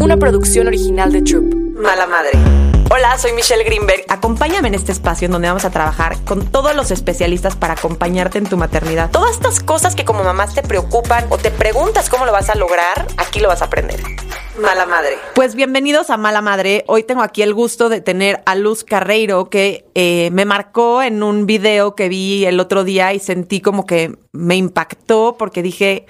una producción original de Troop. Mala Madre. Hola, soy Michelle Greenberg. Acompáñame en este espacio en donde vamos a trabajar con todos los especialistas para acompañarte en tu maternidad. Todas estas cosas que como mamás te preocupan o te preguntas cómo lo vas a lograr, aquí lo vas a aprender. Mala Madre. Pues bienvenidos a Mala Madre. Hoy tengo aquí el gusto de tener a Luz Carreiro que eh, me marcó en un video que vi el otro día y sentí como que me impactó porque dije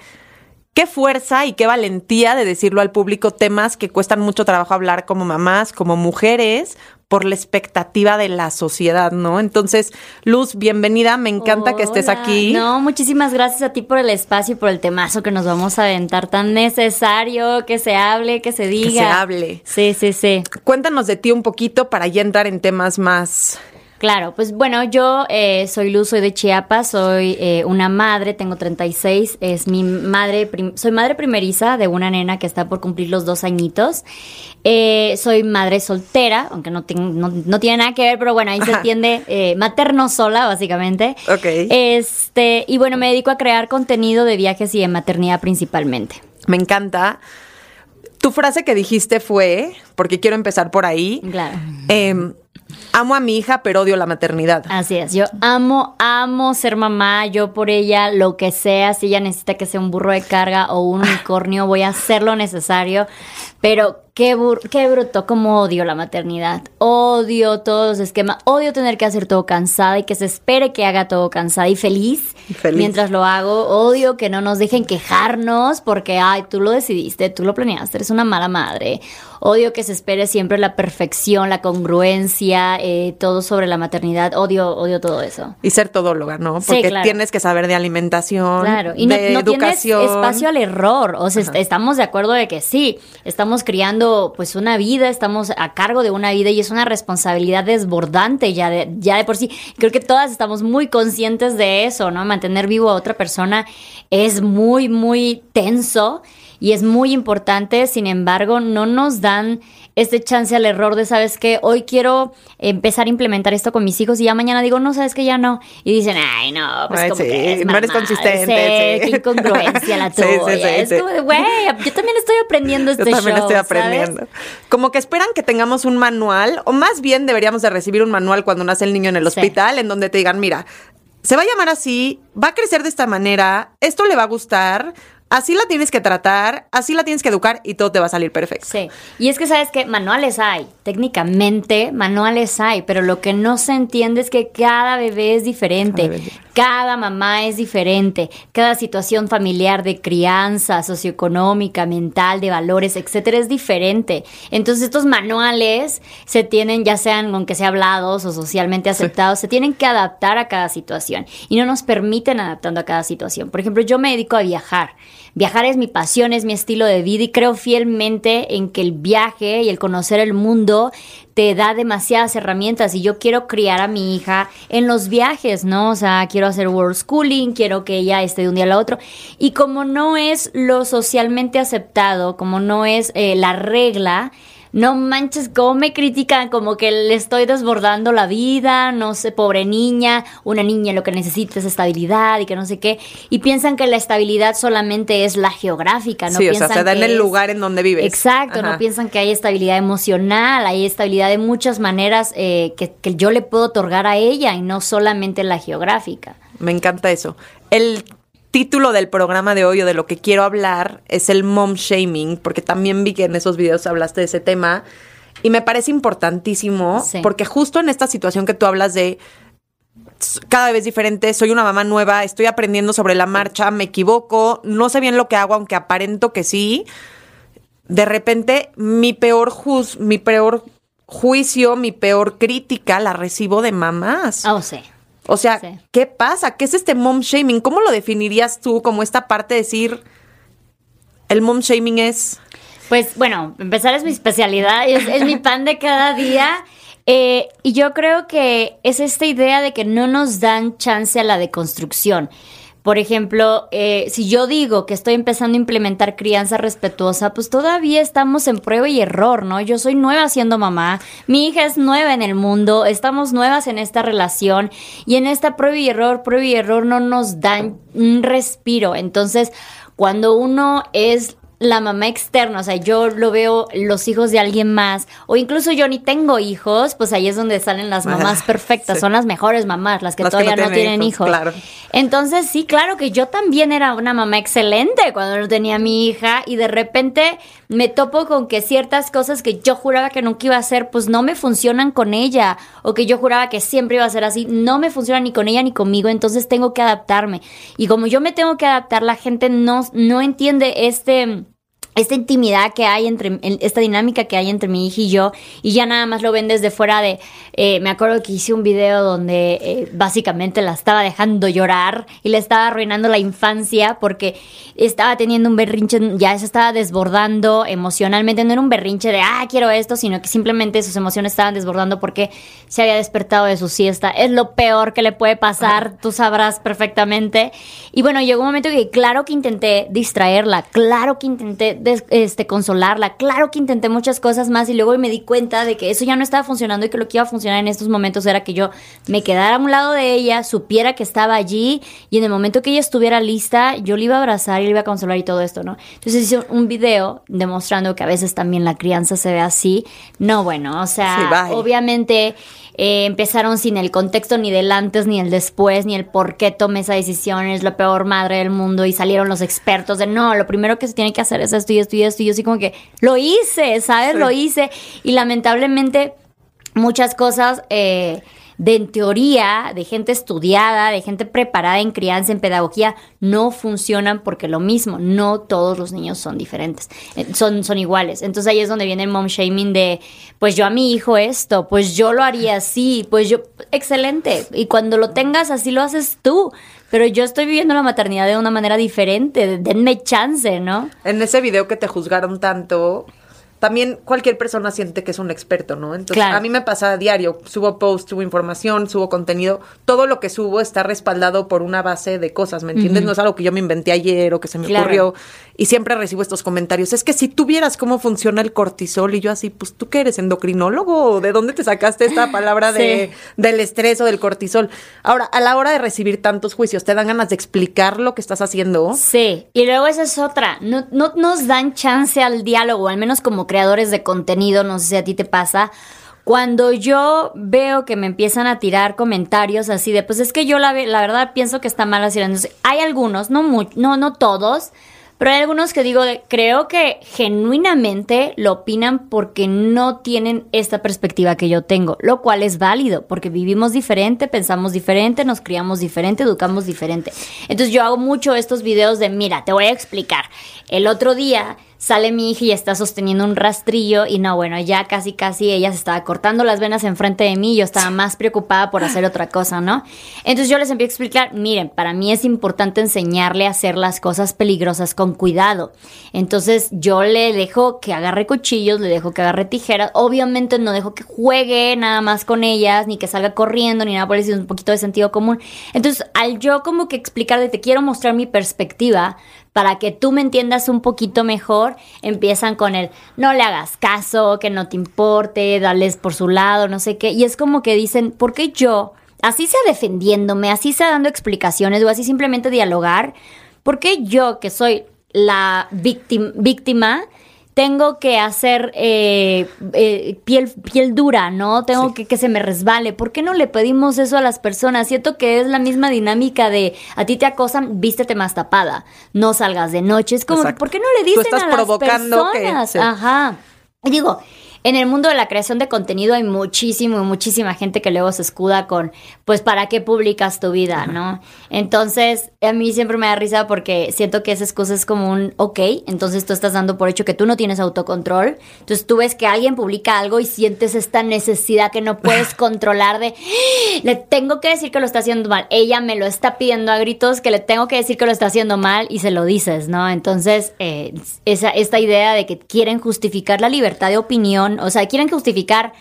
qué fuerza y qué valentía de decirlo al público temas que cuestan mucho trabajo hablar como mamás, como mujeres, por la expectativa de la sociedad, ¿no? Entonces, Luz, bienvenida, me encanta que estés aquí. No, muchísimas gracias a ti por el espacio y por el temazo que nos vamos a aventar, tan necesario que se hable, que se diga. Que se hable. Sí, sí, sí. Cuéntanos de ti un poquito para ya entrar en temas más Claro, pues bueno, yo eh, soy Luz, soy de Chiapas, soy eh, una madre, tengo 36, es mi madre, soy madre primeriza de una nena que está por cumplir los dos añitos. Eh, soy madre soltera, aunque no, no, tiene nada que ver, pero bueno, ahí se entiende, materno sola, básicamente. Ok. Este, y bueno, me dedico a crear contenido de viajes y de maternidad principalmente. Me encanta. Tu frase que dijiste fue, porque quiero empezar por ahí. Claro. Amo a mi hija, pero odio la maternidad. Así es, yo amo, amo ser mamá, yo por ella, lo que sea, si ella necesita que sea un burro de carga o un unicornio, voy a hacer lo necesario, pero Qué, qué bruto, como odio la maternidad. Odio todos los esquemas. Odio tener que hacer todo cansada y que se espere que haga todo cansada y feliz, mientras lo hago. Odio que no nos dejen quejarnos porque, ay, tú lo decidiste, tú lo planeaste, eres una mala madre. Odio que se espere siempre la perfección, la congruencia, eh, todo sobre la maternidad. Odio, odio todo eso. Y ser todóloga, ¿no? Porque tienes que saber de alimentación, claro. y no, de no educación. Tienes espacio al error. O sea, estamos de acuerdo de que sí, estamos criando pues una vida, estamos a cargo de una vida y es una responsabilidad desbordante ya de, ya de por sí. Creo que todas estamos muy conscientes de eso, ¿no? Mantener vivo a otra persona es muy, muy tenso y es muy importante, sin embargo, no nos dan este chance al error de, ¿sabes qué? Hoy quiero empezar a implementar esto con mis hijos y ya mañana digo, no, ¿sabes que Ya no. Y dicen, ay, no, pues como que no eres consistente. Sí, Qué incongruencia la tuya. Sí, es como de, güey, yo también estoy aprendiendo este Yo también estoy aprendiendo. Como que esperan que tengamos un manual, o más bien deberíamos de recibir un manual cuando nace el niño en el hospital, en donde te digan, mira, se va a llamar así, va a crecer de esta manera, esto le va a gustar, Así la tienes que tratar, así la tienes que educar y todo te va a salir perfecto. Sí. Y es que sabes que manuales hay, técnicamente manuales hay, pero lo que no se entiende es que cada bebé es diferente, cada, mamá es diferente, cada situación familiar de crianza, socioeconómica, mental, de valores, etcétera, es diferente. Entonces estos manuales se tienen, ya sean aunque sea hablados o socialmente aceptados, se tienen que adaptar a cada situación y no nos permiten adaptando a cada situación. Por ejemplo, yo me dedico a viajar. Viajar es mi pasión, es mi estilo de vida y creo fielmente en que el viaje y el conocer el mundo te da demasiadas herramientas y yo quiero criar a mi hija en los viajes, ¿no? O sea, quiero hacer world schooling, quiero que ella esté de un día al otro. Y como no es lo socialmente aceptado, como no es eh, la regla, no manches, cómo me critican, como que le estoy desbordando la vida, no sé, pobre niña, una niña lo que necesita es estabilidad y que no sé qué, y piensan que la estabilidad solamente es la geográfica, ¿no? Sí, o sea, se da en el lugar en donde vives. Exacto, no piensan que hay estabilidad emocional, hay estabilidad de muchas maneras eh, que, que yo le puedo otorgar a ella y no solamente la geográfica. Me encanta eso. El título del programa de hoy o de lo que quiero hablar es el mom shaming, porque también vi que en esos videos hablaste de ese tema y me parece importantísimo porque justo en esta situación que tú hablas de cada vez diferente, soy una mamá nueva, estoy aprendiendo sobre la marcha, me equivoco, no sé bien lo que hago, aunque aparento que sí. De repente, mi peor juz, mi peor juicio, mi peor crítica la recibo de mamás. Oh, sí. O sea, ¿qué pasa? ¿Qué es este mom shaming? ¿Cómo lo definirías tú como esta parte de decir el mom shaming es? Pues bueno, empezar es mi especialidad, es, es mi pan de cada día. Eh, y yo creo que es esta idea de que no nos dan chance a la deconstrucción. Por ejemplo, eh, si yo digo que estoy empezando a implementar crianza respetuosa, pues todavía estamos en prueba y error, ¿no? Yo soy nueva siendo mamá, mi hija es nueva en el mundo, estamos nuevas en esta relación y en esta prueba y error, prueba y error no nos dan un respiro. Entonces, cuando uno es la mamá externa, o sea, yo lo veo los hijos de alguien más, o incluso yo ni tengo hijos, pues ahí es donde salen las mamás perfectas, son las mejores mamás, las que todavía no, tienen, hijos. Claro. Entonces, sí, claro que yo también era una mamá excelente cuando no tenía mi hija y de repente me topo con que ciertas cosas que yo juraba que nunca iba a hacer, pues no me funcionan con ella, o que yo juraba que siempre iba a ser así, no me funciona ni con ella ni conmigo, entonces tengo que adaptarme. Y como yo me tengo que adaptar, la gente no, no entiende este esta intimidad que hay entre, esta dinámica que hay entre mi hija y yo, y ya nada más lo ven desde fuera de, eh, me acuerdo que hice un video donde eh, básicamente la estaba dejando llorar y le estaba arruinando la infancia porque estaba teniendo un berrinche, ya se estaba desbordando emocionalmente, no era un berrinche de, ah, quiero esto, sino que simplemente sus emociones estaban desbordando porque se había despertado de su siesta. Es lo peor que le puede pasar, tú sabrás perfectamente. Y bueno, llegó un momento que claro que intenté distraerla, claro que intenté este, consolarla. Claro que intenté muchas cosas más y luego me di cuenta de que eso ya no estaba funcionando y que lo que iba a funcionar en estos momentos era que yo me quedara a un lado de ella, supiera que estaba allí y en el momento que ella estuviera lista, yo le iba a abrazar y le iba a consolar y todo esto, ¿no? Entonces hice un video demostrando que a veces también la crianza se ve así. No, bueno, o sea, obviamente eh, empezaron sin el contexto ni del antes, ni el después, ni el por qué tomé esa decisión, es la peor madre del mundo y salieron los expertos de no, lo primero que se tiene que hacer es esto y esto y esto y yo así como que lo hice, ¿sabes? Lo hice y lamentablemente muchas cosas... Eh, de en teoría, de gente estudiada, de gente preparada en crianza, en pedagogía, no funcionan porque lo mismo, no todos los niños son diferentes, eh, son, son iguales. Entonces ahí es donde viene el mom shaming de, pues yo a mi hijo esto, pues yo lo haría así, pues yo, excelente. Y cuando lo tengas así lo haces tú. Pero yo estoy viviendo la maternidad de una manera diferente, denme chance, ¿no? En ese video que te juzgaron tanto, también cualquier persona siente que es un experto, ¿no? Entonces, a mí me pasa a diario, subo posts, subo información, subo contenido, todo lo que subo está respaldado por una base de cosas, ¿me entiendes? No es algo que yo me inventé ayer o que se me ocurrió y siempre recibo estos comentarios. Es que si tú vieras cómo funciona el cortisol y yo así, pues tú qué eres endocrinólogo, ¿de dónde te sacaste esta palabra de del estrés o del cortisol? Ahora, a la hora de recibir tantos juicios, ¿te dan ganas de explicar lo que estás haciendo? Sí, y luego esa es otra, no, no nos dan chance al diálogo, al menos como creadores de contenido, no sé si a ti te pasa, cuando yo veo que me empiezan a tirar comentarios así de, pues es que yo la, la verdad pienso que está mal así, hay algunos, no, no, no todos, pero hay algunos que digo, creo que genuinamente lo opinan porque no tienen esta perspectiva que yo tengo, lo cual es válido, porque vivimos diferente, pensamos diferente, nos criamos diferente, educamos diferente. Entonces yo hago mucho estos videos de, mira, te voy a explicar. El otro día sale mi hija y está sosteniendo un rastrillo y no, bueno, ya casi casi ella se estaba cortando las venas enfrente de mí y yo estaba más preocupada por hacer otra cosa, ¿no? Entonces yo les empiezo a explicar, miren, para mí es importante enseñarle a hacer las cosas peligrosas con cuidado. Entonces yo le dejo que agarre cuchillos, le dejo que agarre tijeras, obviamente no dejo que juegue nada más con ellas, ni que salga corriendo, ni nada por eso, es un poquito de sentido común. Entonces al yo como que explicar de te quiero mostrar mi perspectiva, para que tú me entiendas un poquito mejor, empiezan con el no le hagas caso, que no te importe, dales por su lado, no sé qué. Y es como que dicen, ¿por qué yo, así sea defendiéndome, así sea dando explicaciones o así simplemente dialogar, ¿por qué yo que soy la víctima tengo que hacer eh, eh, piel, piel dura, ¿no? Tengo que que se me resbale. ¿Por qué no le pedimos eso a las personas? Siento que es la misma dinámica de a ti te acosan, vístete más tapada, no salgas de noche. Es como, ¿por qué no le dicen a las personas? Ajá. Digo, en el mundo de la creación de contenido hay muchísimo, muchísima gente que luego se escuda con, pues, ¿para qué publicas tu vida, no? Entonces, a mí siempre me da risa porque siento que esa excusa es como un, ok, entonces tú estás dando por hecho que tú no tienes autocontrol. Entonces tú ves que alguien publica algo y sientes esta necesidad que no puedes controlar de, ¡Ah! le tengo que decir que lo está haciendo mal. Ella me lo está pidiendo a gritos que le tengo que decir que lo está haciendo mal y se lo dices, ¿no? Entonces, eh, esa, esta idea de que quieren justificar la libertad de opinión o sea, quieren justificar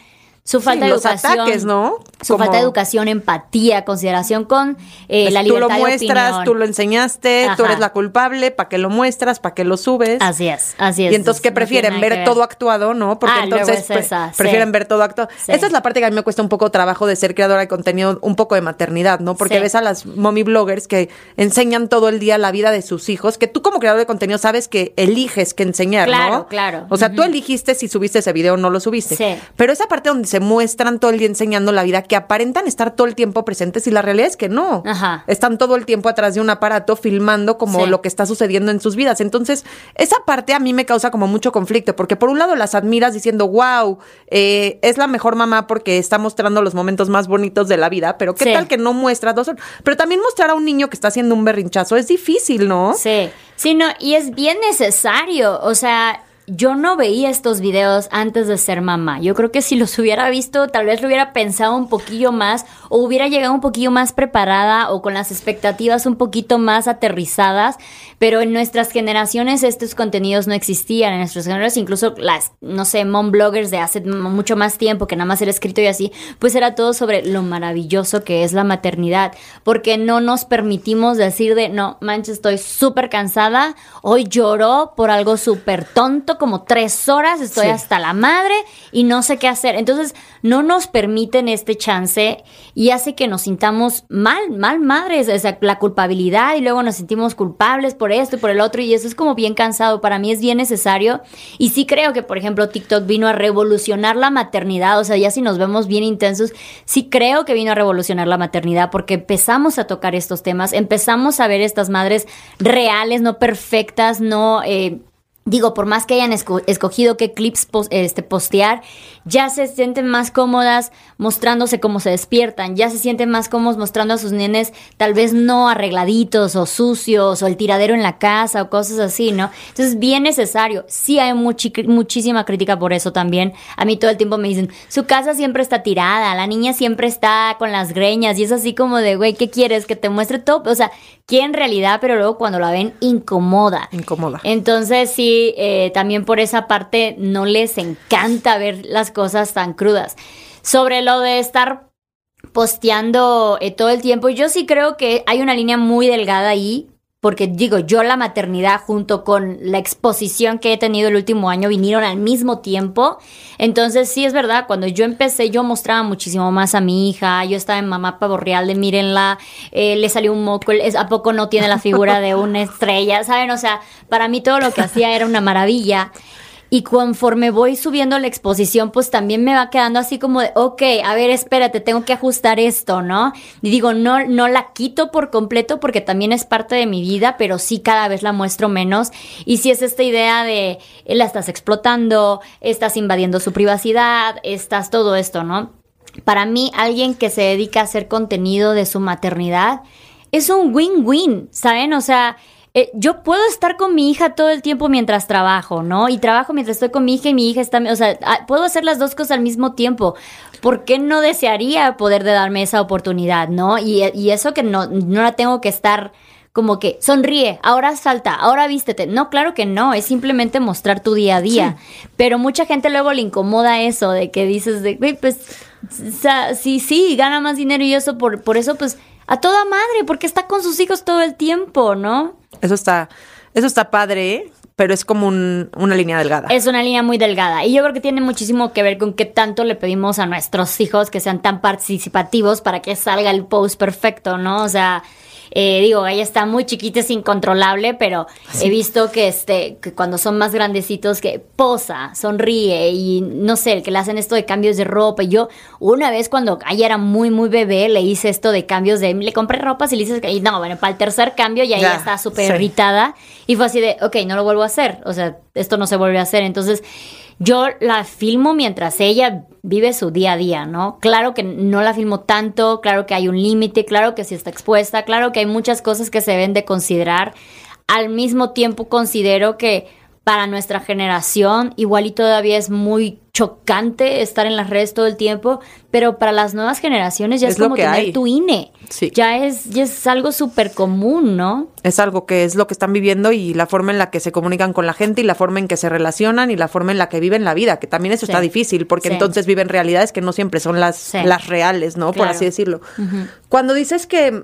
su falta de los educación, ataques, ¿no? Su Como- falta de educación, empatía, consideración con eh, Pues la tú lo libertad de muestras, tú lo enseñaste, tú eres la culpable, ¿para qué lo muestras? ¿Para qué lo subes? Así es, así es. Y entonces, ¿qué No prefieren? Ver todo actuado, ¿no? Porque Ah, entonces es pre- esa, sí. prefieren ver todo actuado. Sí. Esa es la parte que a mí me cuesta un poco trabajo de ser creadora de contenido, un poco de maternidad, ¿no? Porque ves a las mommy bloggers que enseñan todo el día la vida de sus hijos, que tú como creador de contenido sabes que eliges que enseñar, Claro, ¿no? claro. O sea, tú eligiste si subiste ese video o no lo subiste. Sí. Pero esa parte donde se muestran todo el día enseñando la vida, que aparentan estar todo el tiempo presentes y la realidad es que no. Ajá. Están todo el tiempo atrás de un aparato filmando como Sí. lo que está sucediendo en sus vidas. Entonces, esa parte a mí me causa como mucho conflicto, porque por un lado las admiras diciendo, wow, eh, es la mejor mamá porque está mostrando los momentos más bonitos de la vida, pero ¿qué Sí. tal que no muestra dos horas? Pero también mostrar a un niño que está haciendo un berrinchazo es difícil, ¿no? Sí, sí, no, y es bien necesario. O sea, yo no veía estos videos antes de ser mamá. Yo creo que si los hubiera visto, tal vez lo hubiera pensado un poquillo más o hubiera llegado un poquillo más preparada o con las expectativas un poquito más aterrizadas. Pero en nuestras generaciones estos contenidos no existían. En nuestras generaciones, incluso las, no sé, mom bloggers de hace mucho más tiempo que nada más era escrito y así, pues era todo sobre lo maravilloso que es la maternidad. Porque no nos permitimos decir de, no, manches, estoy súper cansada. Hoy lloró por algo súper tonto, como tres horas, estoy Sí. hasta la madre y no sé qué hacer. Entonces, no nos permiten este chance y hace que nos sintamos mal, mal madres, o sea, la culpabilidad y luego nos sentimos culpables por esto y por el otro y eso es como bien cansado. Para mí es bien necesario y sí creo que, por ejemplo, TikTok vino a revolucionar la maternidad, o sea, ya si nos vemos bien intensos, sí creo que vino a revolucionar la maternidad porque empezamos a tocar estos temas, empezamos a ver estas madres reales, no perfectas, no... eh, Digo, por más que hayan esco- escogido qué clips pos- este, postear, ya se sienten más cómodas mostrándose cómo se despiertan, ya se sienten más cómodos mostrando a sus nenes tal vez no arregladitos o sucios o el tiradero en la casa o cosas así, ¿no? Entonces, bien necesario. Sí hay muchi- muchísima crítica por eso también. A mí todo el tiempo me dicen, su casa siempre está tirada, la niña siempre está con las greñas y es así como de, güey, ¿qué quieres? Que te muestre todo. O sea, que en realidad, pero luego cuando la ven, incomoda. Incómoda. Entonces sí, eh, también por esa parte no les encanta ver las cosas tan crudas. Sobre lo de estar posteando eh, todo el tiempo, yo sí creo que hay una línea muy delgada ahí. Porque digo, yo la maternidad junto con la exposición que he tenido el último año vinieron al mismo tiempo. Entonces sí es verdad, cuando yo empecé yo mostraba muchísimo más a mi hija. Yo estaba en mamá pavorreal de mírenla, eh, le salió un moco, ¿a poco no tiene la figura de una estrella? ¿Saben? O sea, para mí todo lo que hacía era una maravilla. Y conforme voy subiendo la exposición, pues también me va quedando así como de, ok, a ver, espérate, tengo que ajustar esto, ¿no? Y digo, no, no la quito por completo porque también es parte de mi vida, pero sí cada vez la muestro menos. Y si es esta idea de, la estás explotando, estás invadiendo su privacidad, estás todo esto, ¿no? Para mí, alguien que se dedica a hacer contenido de su maternidad es un win-win, ¿saben? O sea, eh, yo puedo estar con mi hija todo el tiempo mientras trabajo, ¿no? Y trabajo mientras estoy con mi hija y mi hija está, o sea, ah, puedo hacer las dos cosas al mismo tiempo. ¿Por qué no desearía poder de darme esa oportunidad, no? Y, y eso que no, no la tengo que estar como que sonríe, ahora salta, ahora vístete. No, claro que no, es simplemente mostrar tu día a día. Pero mucha gente luego le incomoda eso de que dices de, güey, pues, o sea, sí, sí, gana más dinero y eso, por, por eso, pues, a toda madre, porque está con sus hijos todo el tiempo, ¿no? Eso está, eso está padre, ¿eh? pero es como un- una línea delgada. Es una línea muy delgada y yo creo que tiene muchísimo que ver con qué tanto le pedimos a nuestros hijos que sean tan participativos para que salga el post perfecto, ¿no? O sea, eh, digo, ella está muy chiquita, es incontrolable, pero he visto que este, que cuando son más grandecitos, que posa, sonríe y no sé, que le hacen esto de cambios de ropa. Y yo, una vez cuando ella era muy, muy bebé, le hice esto de cambios de, le compré ropas y le hice, y no, bueno, para el tercer cambio ya, Ya, ella está súper sí. irritada y fue así de, ok, no lo vuelvo a hacer, o sea, esto no se vuelve a hacer. Entonces, yo la filmo mientras ella vive su día a día, ¿no? Claro que no la filmo tanto, claro que hay un límite, claro que sí está expuesta, claro que hay muchas cosas que se deben de considerar. Al mismo tiempo considero que para nuestra generación, igual y todavía es muy chocante estar en las redes todo el tiempo, pero para las nuevas generaciones ya es, como tener tu INE. Sí. Ya es, ya es algo súper común, ¿no? Es algo que es lo que están viviendo y la forma en la que se comunican con la gente y la forma en que se relacionan y la forma en la que viven la vida, que también eso está difícil, porque entonces viven realidades que no siempre son las, las reales, ¿no? Por así decirlo. Cuando dices que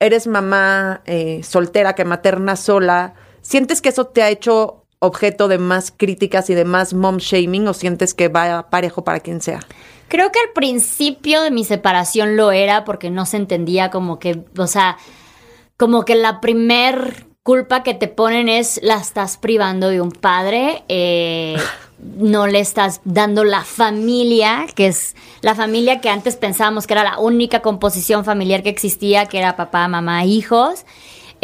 eres mamá eh, soltera, que materna sola, ¿sientes que eso te ha hecho objeto de más críticas y de más mom shaming o sientes que va parejo para quien sea? Creo que al principio de mi separación lo era porque no se entendía como que, o sea, como que la primer culpa que te ponen es la estás privando de un padre, eh, no le estás dando la familia, que es la familia que antes pensábamos que era la única composición familiar que existía, que era papá, mamá, hijos.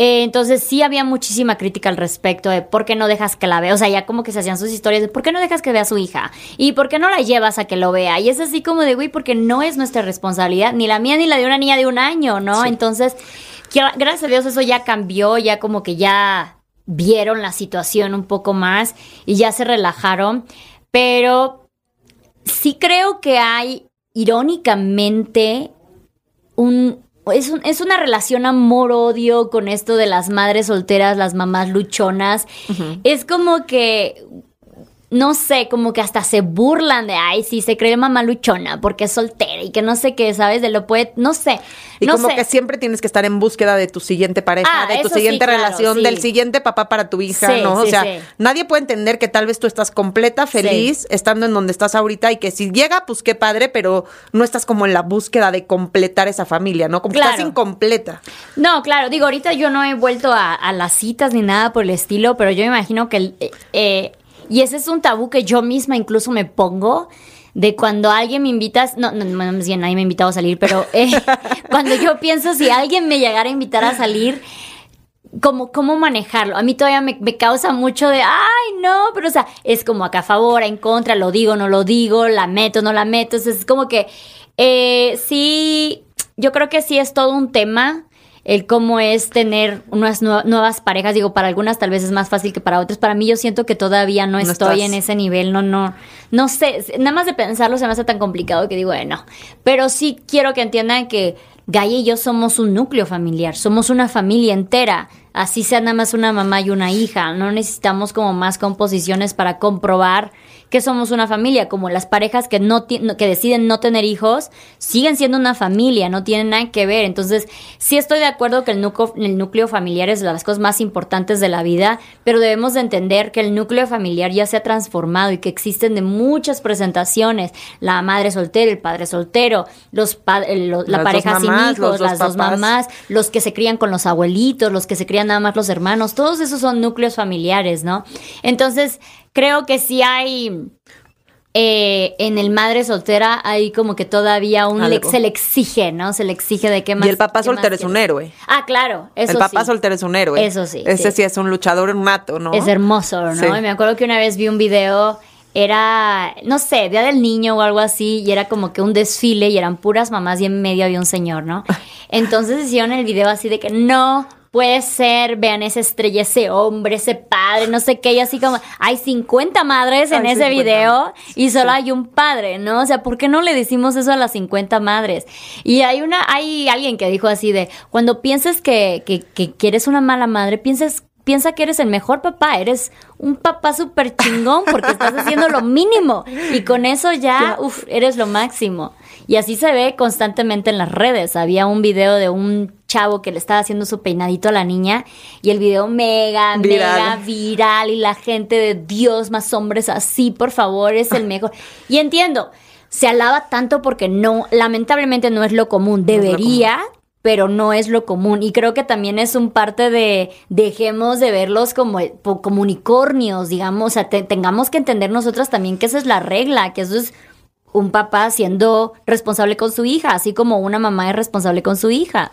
Eh, entonces sí había muchísima crítica al respecto de por qué no dejas que la vea. O sea, ya como que se hacían sus historias de por qué no dejas que vea a su hija y por qué no la llevas a que lo vea. Y es así como de, güey, porque no es nuestra responsabilidad, ni la mía ni la de una niña de un año, ¿no? Entonces, gracias a Dios eso ya cambió, ya como que ya vieron la situación un poco más y ya se relajaron. Pero sí creo que hay, irónicamente, un, es, es una relación amor-odio con esto de las madres solteras, las mamás luchonas. Es como que no sé, como que hasta se burlan de, ay, sí, se cree mamá luchona porque es soltera y que no sé qué, ¿sabes? De lo puede, no sé. Y como que siempre tienes que estar en búsqueda de tu siguiente pareja, ah, de tu siguiente relación, del siguiente papá para tu hija, ¿no? O sea, nadie puede entender que tal vez tú estás completa, feliz, estando en donde estás ahorita y que si llega, pues qué padre, pero no estás como en la búsqueda de completar esa familia, ¿no? Como que estás incompleta. No, claro, digo, ahorita yo no he vuelto a, las citas ni nada por el estilo, pero yo me imagino que eh, eh y ese es un tabú que yo misma incluso me pongo de cuando alguien me invita, no, no, más bien nadie me ha invitado a salir, pero eh, cuando yo pienso si alguien me llegara a invitar a salir, como cómo manejarlo. A mí todavía me, causa mucho de, ay, no, pero o sea, es como acá a favor, en contra, lo digo, no lo digo, la meto, no la meto. es como que eh, sí, yo creo que sí es todo un tema el cómo es tener unas nuevas parejas. Digo, para algunas tal vez es más fácil que para otras. Para mí yo siento que todavía no, estoy en ese nivel. No, no, no sé. Nada más de pensarlo se me hace tan complicado que digo, bueno. Pero sí quiero que entiendan que Gaia y yo somos un núcleo familiar. Somos una familia entera. Así sea nada más una mamá y una hija. No necesitamos como más composiciones para comprobar que somos una familia, como las parejas que no que deciden no tener hijos, siguen siendo una familia, no tienen nada que ver. Entonces, sí estoy de acuerdo que el núcleo, el núcleo familiar es de las cosas más importantes de la vida, pero debemos de entender que el núcleo familiar ya se ha transformado y que existen de muchas presentaciones, la madre soltera, el padre soltero, los la pareja sin hijos, las dos mamás, los que se crían con los abuelitos, los que se crían nada más los hermanos, todos esos son núcleos familiares, ¿no? Entonces, creo que sí hay... Eh, en el madre soltera hay como que todavía un se le exige, ¿no? Se le exige de qué más. Y el papá soltero es un héroe. Ah, claro, eso El papá soltero es un héroe. Eso sí. Ese sí. es un luchador nato, ¿no? Es hermoso, ¿no? Y me acuerdo que una vez vi un video era, no sé, Día del Niño o algo así, y era como que un desfile y eran puras mamás y en medio había un señor, ¿no? Entonces hicieron el video así de que no puede ser, vean esa estrella, ese hombre, ese padre, no sé qué, y así como, hay 50 madres en ese video y solo hay un padre, ¿no? O sea, ¿por qué no le decimos eso a las 50 madres? Y hay una, hay alguien que dijo así de, cuando pienses que, que, que, eres una mala madre, pienses piensa que eres el mejor papá, eres un papá súper chingón porque estás haciendo lo mínimo y con eso ya, uff, eres lo máximo. Y así se ve constantemente en las redes. Había un video de un chavo que le estaba haciendo su peinadito a la niña y el video mega, mega viral y la gente de Dios, más hombres así, por favor, es el mejor. Y entiendo, se alaba tanto porque no, lamentablemente no es lo común, debería. pero no es lo común. Y creo que también es un parte de dejemos de verlos como, como unicornios, digamos, o sea, tengamos que entender nosotras también que esa es la regla, que eso es un papá siendo responsable con su hija, así como una mamá es responsable con su hija.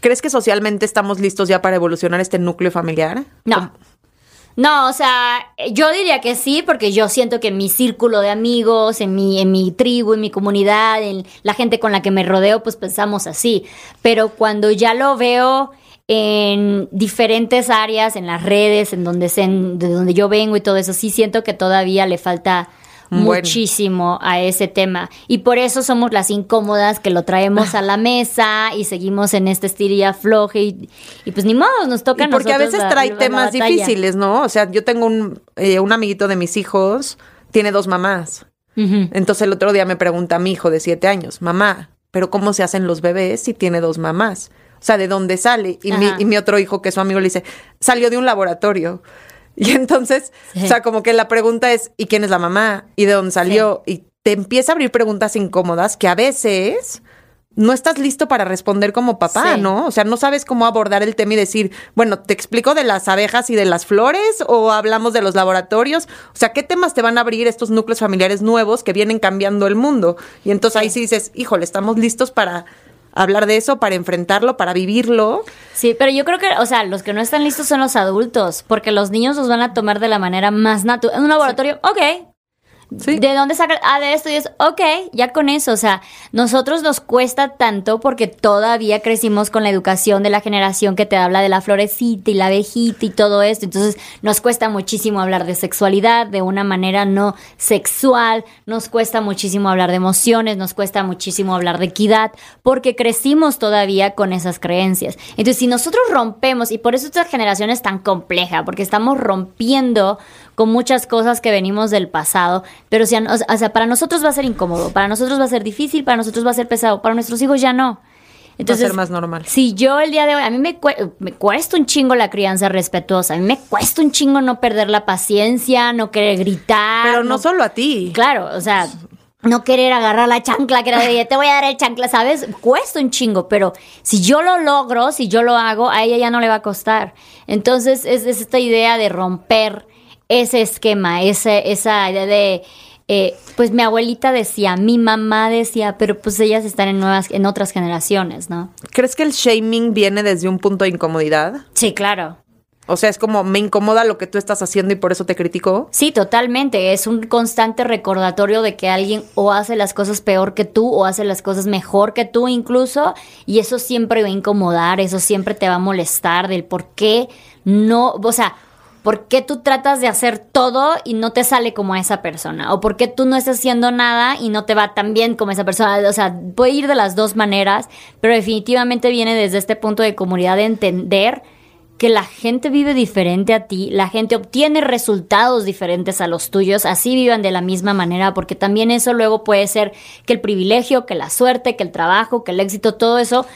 ¿Crees que socialmente estamos listos ya para evolucionar este núcleo familiar? No. No, o sea, yo diría que sí, porque yo siento que en mi círculo de amigos, en mi, en mi tribu, en mi comunidad, en la gente con la que me rodeo, pues pensamos así. Pero cuando ya lo veo en diferentes áreas, en las redes, en donde, se, de donde yo vengo y todo eso, sí siento que todavía le falta muchísimo a ese tema. Y por eso somos las incómodas que lo traemos a la mesa y seguimos en este estirilla floje y, y, pues ni modo, nos toca y Porque a veces trae temas difíciles, ¿no? O sea, yo tengo un, eh, un amiguito de mis hijos, tiene dos mamás. Entonces el otro día me pregunta a mi hijo de siete años, mamá, ¿pero cómo se hacen los bebés si tiene dos mamás? O sea, ¿de dónde sale? Y, mi, y mi otro hijo, que es su amigo, le dice, salió de un laboratorio. Y entonces, o sea, como que la pregunta es, ¿y quién es la mamá? ¿Y de dónde salió? Y te empieza a abrir preguntas incómodas que a veces no estás listo para responder como papá, ¿no? O sea, no sabes cómo abordar el tema y decir, bueno, ¿te explico de las abejas y de las flores o hablamos de los laboratorios? O sea, ¿qué temas te van a abrir estos núcleos familiares nuevos que vienen cambiando el mundo? Y entonces ahí sí dices, híjole, estamos listos para hablar de eso, para enfrentarlo, para vivirlo. Sí, pero yo creo que, o sea, los que no están listos son los adultos, porque los niños los van a tomar de la manera más natural. En un laboratorio, ok, ¿De dónde sacar? Ah, de esto y eso. Ok, ya con eso. O sea, nosotros nos cuesta tanto porque todavía crecimos con la educación de la generación que te habla de la florecita y la abejita y todo esto. Entonces, nos cuesta muchísimo hablar de sexualidad de una manera no sexual. Nos cuesta muchísimo hablar de emociones. Nos cuesta muchísimo hablar de equidad porque crecimos todavía con esas creencias. Entonces, si nosotros rompemos, y por eso esta generación es tan compleja, porque estamos rompiendo con muchas cosas que venimos del pasado, pero o sea, para nosotros va a ser incómodo, para nosotros va a ser difícil, para nosotros va a ser pesado, para nuestros hijos ya no. Entonces, va a ser más normal. Si yo el día de hoy, a mí me, me cuesta un chingo la crianza respetuosa, a mí me cuesta un chingo no perder la paciencia, no querer gritar. Pero no, solo a ti. Claro, o sea, no querer agarrar la chancla, que era de, te voy a dar el chancla, ¿sabes? Cuesta un chingo, pero si yo lo logro, si yo lo hago, a ella ya no le va a costar. Entonces, es, es esta idea de romper ese esquema, ese, esa idea de... Eh, pues mi abuelita decía, mi mamá decía, pero pues ellas están en nuevas, en otras generaciones, ¿no? ¿Crees que el shaming viene desde un punto de incomodidad? Sí, claro. O sea, es como me incomoda lo que tú estás haciendo y por eso te critico. Sí, totalmente. Es un constante recordatorio de que alguien o hace las cosas peor que tú o hace las cosas mejor que tú incluso. Y eso siempre va a incomodar, eso siempre te va a molestar del por qué no, o sea, ¿Por qué tú tratas de hacer todo y no te sale como esa persona? ¿O por qué tú no estás haciendo nada y no te va tan bien como esa persona? O sea, puede ir de las dos maneras, pero definitivamente viene desde este punto de comunidad de entender que la gente vive diferente a ti, la gente obtiene resultados diferentes a los tuyos, así vivan de la misma manera, porque también eso luego puede ser que el privilegio, que la suerte, que el trabajo, que el éxito, todo eso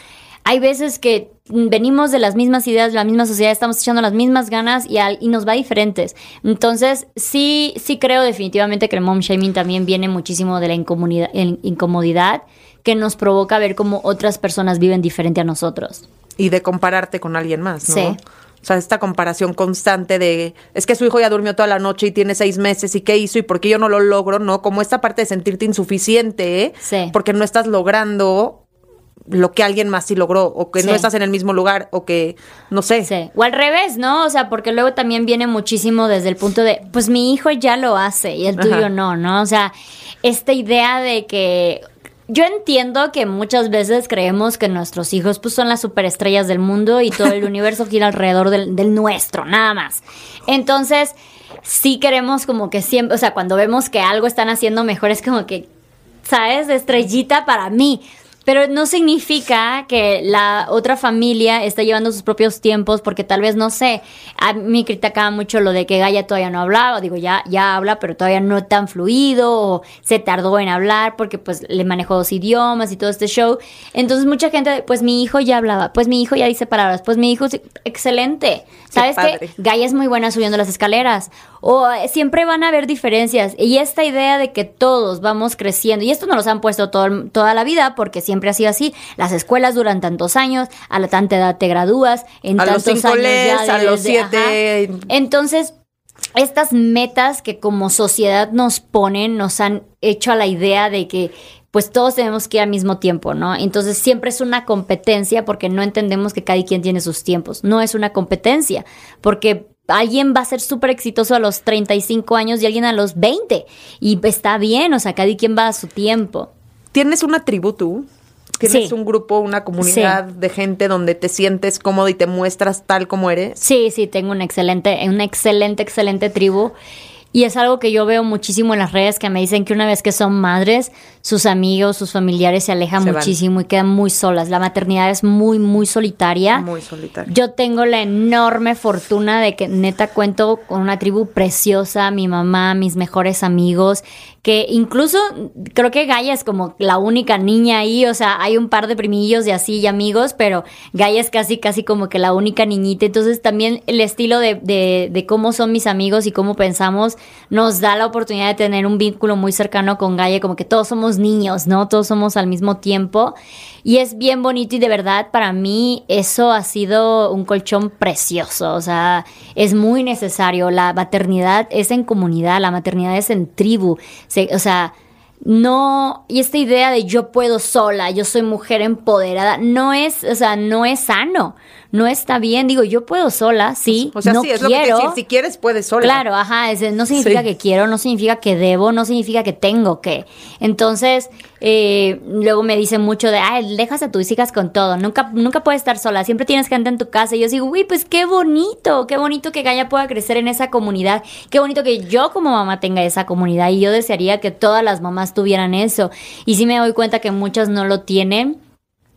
hay veces que venimos de las mismas ideas, de la misma sociedad, estamos echando las mismas ganas y, y nos va diferentes. Entonces, sí, sí creo definitivamente que el mom shaming también viene muchísimo de la incomodidad que nos provoca ver cómo otras personas viven diferente a nosotros. Y de compararte con alguien más, ¿no? Sí. O sea, esta comparación constante de, es que su hijo ya durmió toda la noche y tiene seis meses y qué hizo y por qué yo no lo logro, ¿no? Como esta parte de sentirte insuficiente, ¿eh? sí. porque no estás logrando lo que alguien más sí logró, o que no estás en el mismo lugar, o que no sé. Sí. O al revés, ¿no? O sea, porque luego también viene muchísimo desde el punto de, pues mi hijo ya lo hace y el tuyo no, ¿no? O sea, esta idea de que yo entiendo que muchas veces creemos que nuestros hijos pues son las superestrellas del mundo y todo el universo gira alrededor del, del nuestro, nada más. Entonces, sí queremos como que siempre, o sea, cuando vemos que algo están haciendo mejor es como que, ¿sabes? Estrellita para mí. Pero no significa que la otra familia está llevando sus propios tiempos porque tal vez, no sé, a mí criticaba mucho lo de que Gaia todavía no hablaba, digo, ya, ya habla, pero todavía no tan fluido, o se tardó en hablar porque pues le manejó dos idiomas y todo este show. Entonces mucha gente, pues mi hijo ya hablaba, pues mi hijo ya dice palabras, pues mi hijo, excelente. ¿Sabes qué? Gaia es muy buena subiendo las escaleras. O eh, siempre van a haber diferencias. Y esta idea de que todos vamos creciendo, y esto nos lo han puesto toda la vida porque siempre ha sido así. Las escuelas duran tantos años, a la tanta edad te gradúas, en a tantos los años a los siete. Entonces, estas metas que como sociedad nos ponen, nos han hecho a la idea de que pues todos tenemos que ir al mismo tiempo, ¿no? Entonces siempre es una competencia porque no entendemos que cada quien tiene sus tiempos. No es una competencia, porque alguien va a ser súper exitoso a los 35 años y alguien a los 20. Y está bien, o sea, cada quien va a su tiempo. ¿Tienes una tribu tú? ¿Tienes Sí. un grupo, una comunidad de gente donde te sientes cómodo y te muestras tal como eres? Sí, sí, tengo una excelente, una excelente, excelente tribu. Y es algo que yo veo muchísimo en las redes que me dicen que una vez que son madres, sus amigos, sus familiares se alejan Se van. muchísimo y quedan muy solas. La maternidad es muy, muy solitaria. Muy solitario. Yo tengo la enorme fortuna de que neta cuento con una tribu preciosa, mi mamá, mis mejores amigos, que incluso creo que Gaia es como la única niña ahí, o sea, hay un par de primillos y así y amigos, pero Gaia es casi, casi como que la única niñita. Entonces también el estilo de, de, cómo son mis amigos y cómo pensamos nos da la oportunidad de tener un vínculo muy cercano con Gaia, como que todos somos niños, ¿no? Todos somos al mismo tiempo. Y es bien bonito y de verdad para mí eso ha sido un colchón precioso, o sea, es muy necesario. La maternidad es en comunidad, la maternidad es en tribu, Se- o sea, no, y esta idea de yo puedo sola, yo soy mujer empoderada, no es, o sea, no es sano, no está bien. Digo, yo puedo sola, sí, O sea, no sí, es lo que quiero. decir, si quieres puedes sola. Claro, ajá, es- no significa Sí. que quiero, no significa que debo, no significa que tengo que. Entonces, eh, luego me dicen mucho de, ay, dejas a tus hijas con todo, nunca, nunca puedes estar sola, siempre tienes gente en tu casa. Y yo digo, uy, pues qué bonito, qué bonito que Gaia pueda crecer en esa comunidad, qué bonito que yo como mamá tenga esa comunidad. Y yo desearía que todas las mamás tuvieran eso. Y sí me doy cuenta que muchas no lo tienen.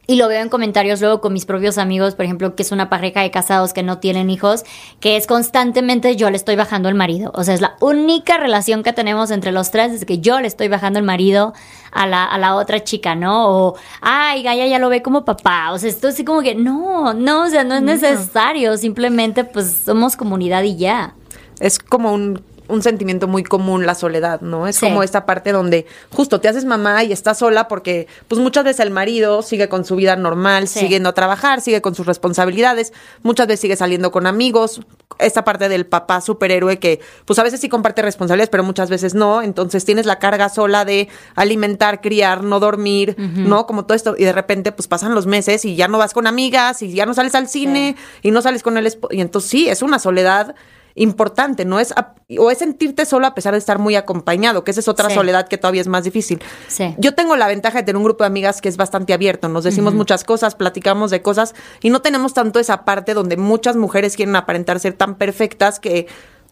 Y lo veo en comentarios luego con mis propios amigos, por ejemplo, que es una pareja de casados que no tienen hijos, que es constantemente yo le estoy bajando el marido. O sea, es la única relación que tenemos entre los tres, es que yo le estoy bajando el marido a la, a la otra chica, ¿no? O, ay, Gaia ya lo ve como papá. O sea, esto así como que, no, no, o sea, no es necesario. Simplemente, pues, somos comunidad y ya. Es como un, un sentimiento muy común la soledad, ¿no? Es Sí. como esta parte donde justo te haces mamá y estás sola porque pues muchas veces el marido sigue con su vida normal, Sí. sigue a trabajar, sigue con sus responsabilidades, muchas veces sigue saliendo con amigos, esta parte del papá superhéroe que pues a veces sí comparte responsabilidades, pero muchas veces no, entonces tienes la carga sola de alimentar, criar, no dormir, ¿no? Como todo esto y de repente pues pasan los meses y ya no vas con amigas y ya no sales al cine y no sales con el esposo y entonces sí, es una soledad importante, ¿no? Es o es sentirte solo a pesar de estar muy acompañado, que esa es otra Sí. soledad que todavía es más difícil. Sí. Yo tengo la ventaja de tener un grupo de amigas que es bastante abierto, nos decimos muchas cosas, platicamos de cosas y no tenemos tanto esa parte donde muchas mujeres quieren aparentar ser tan perfectas que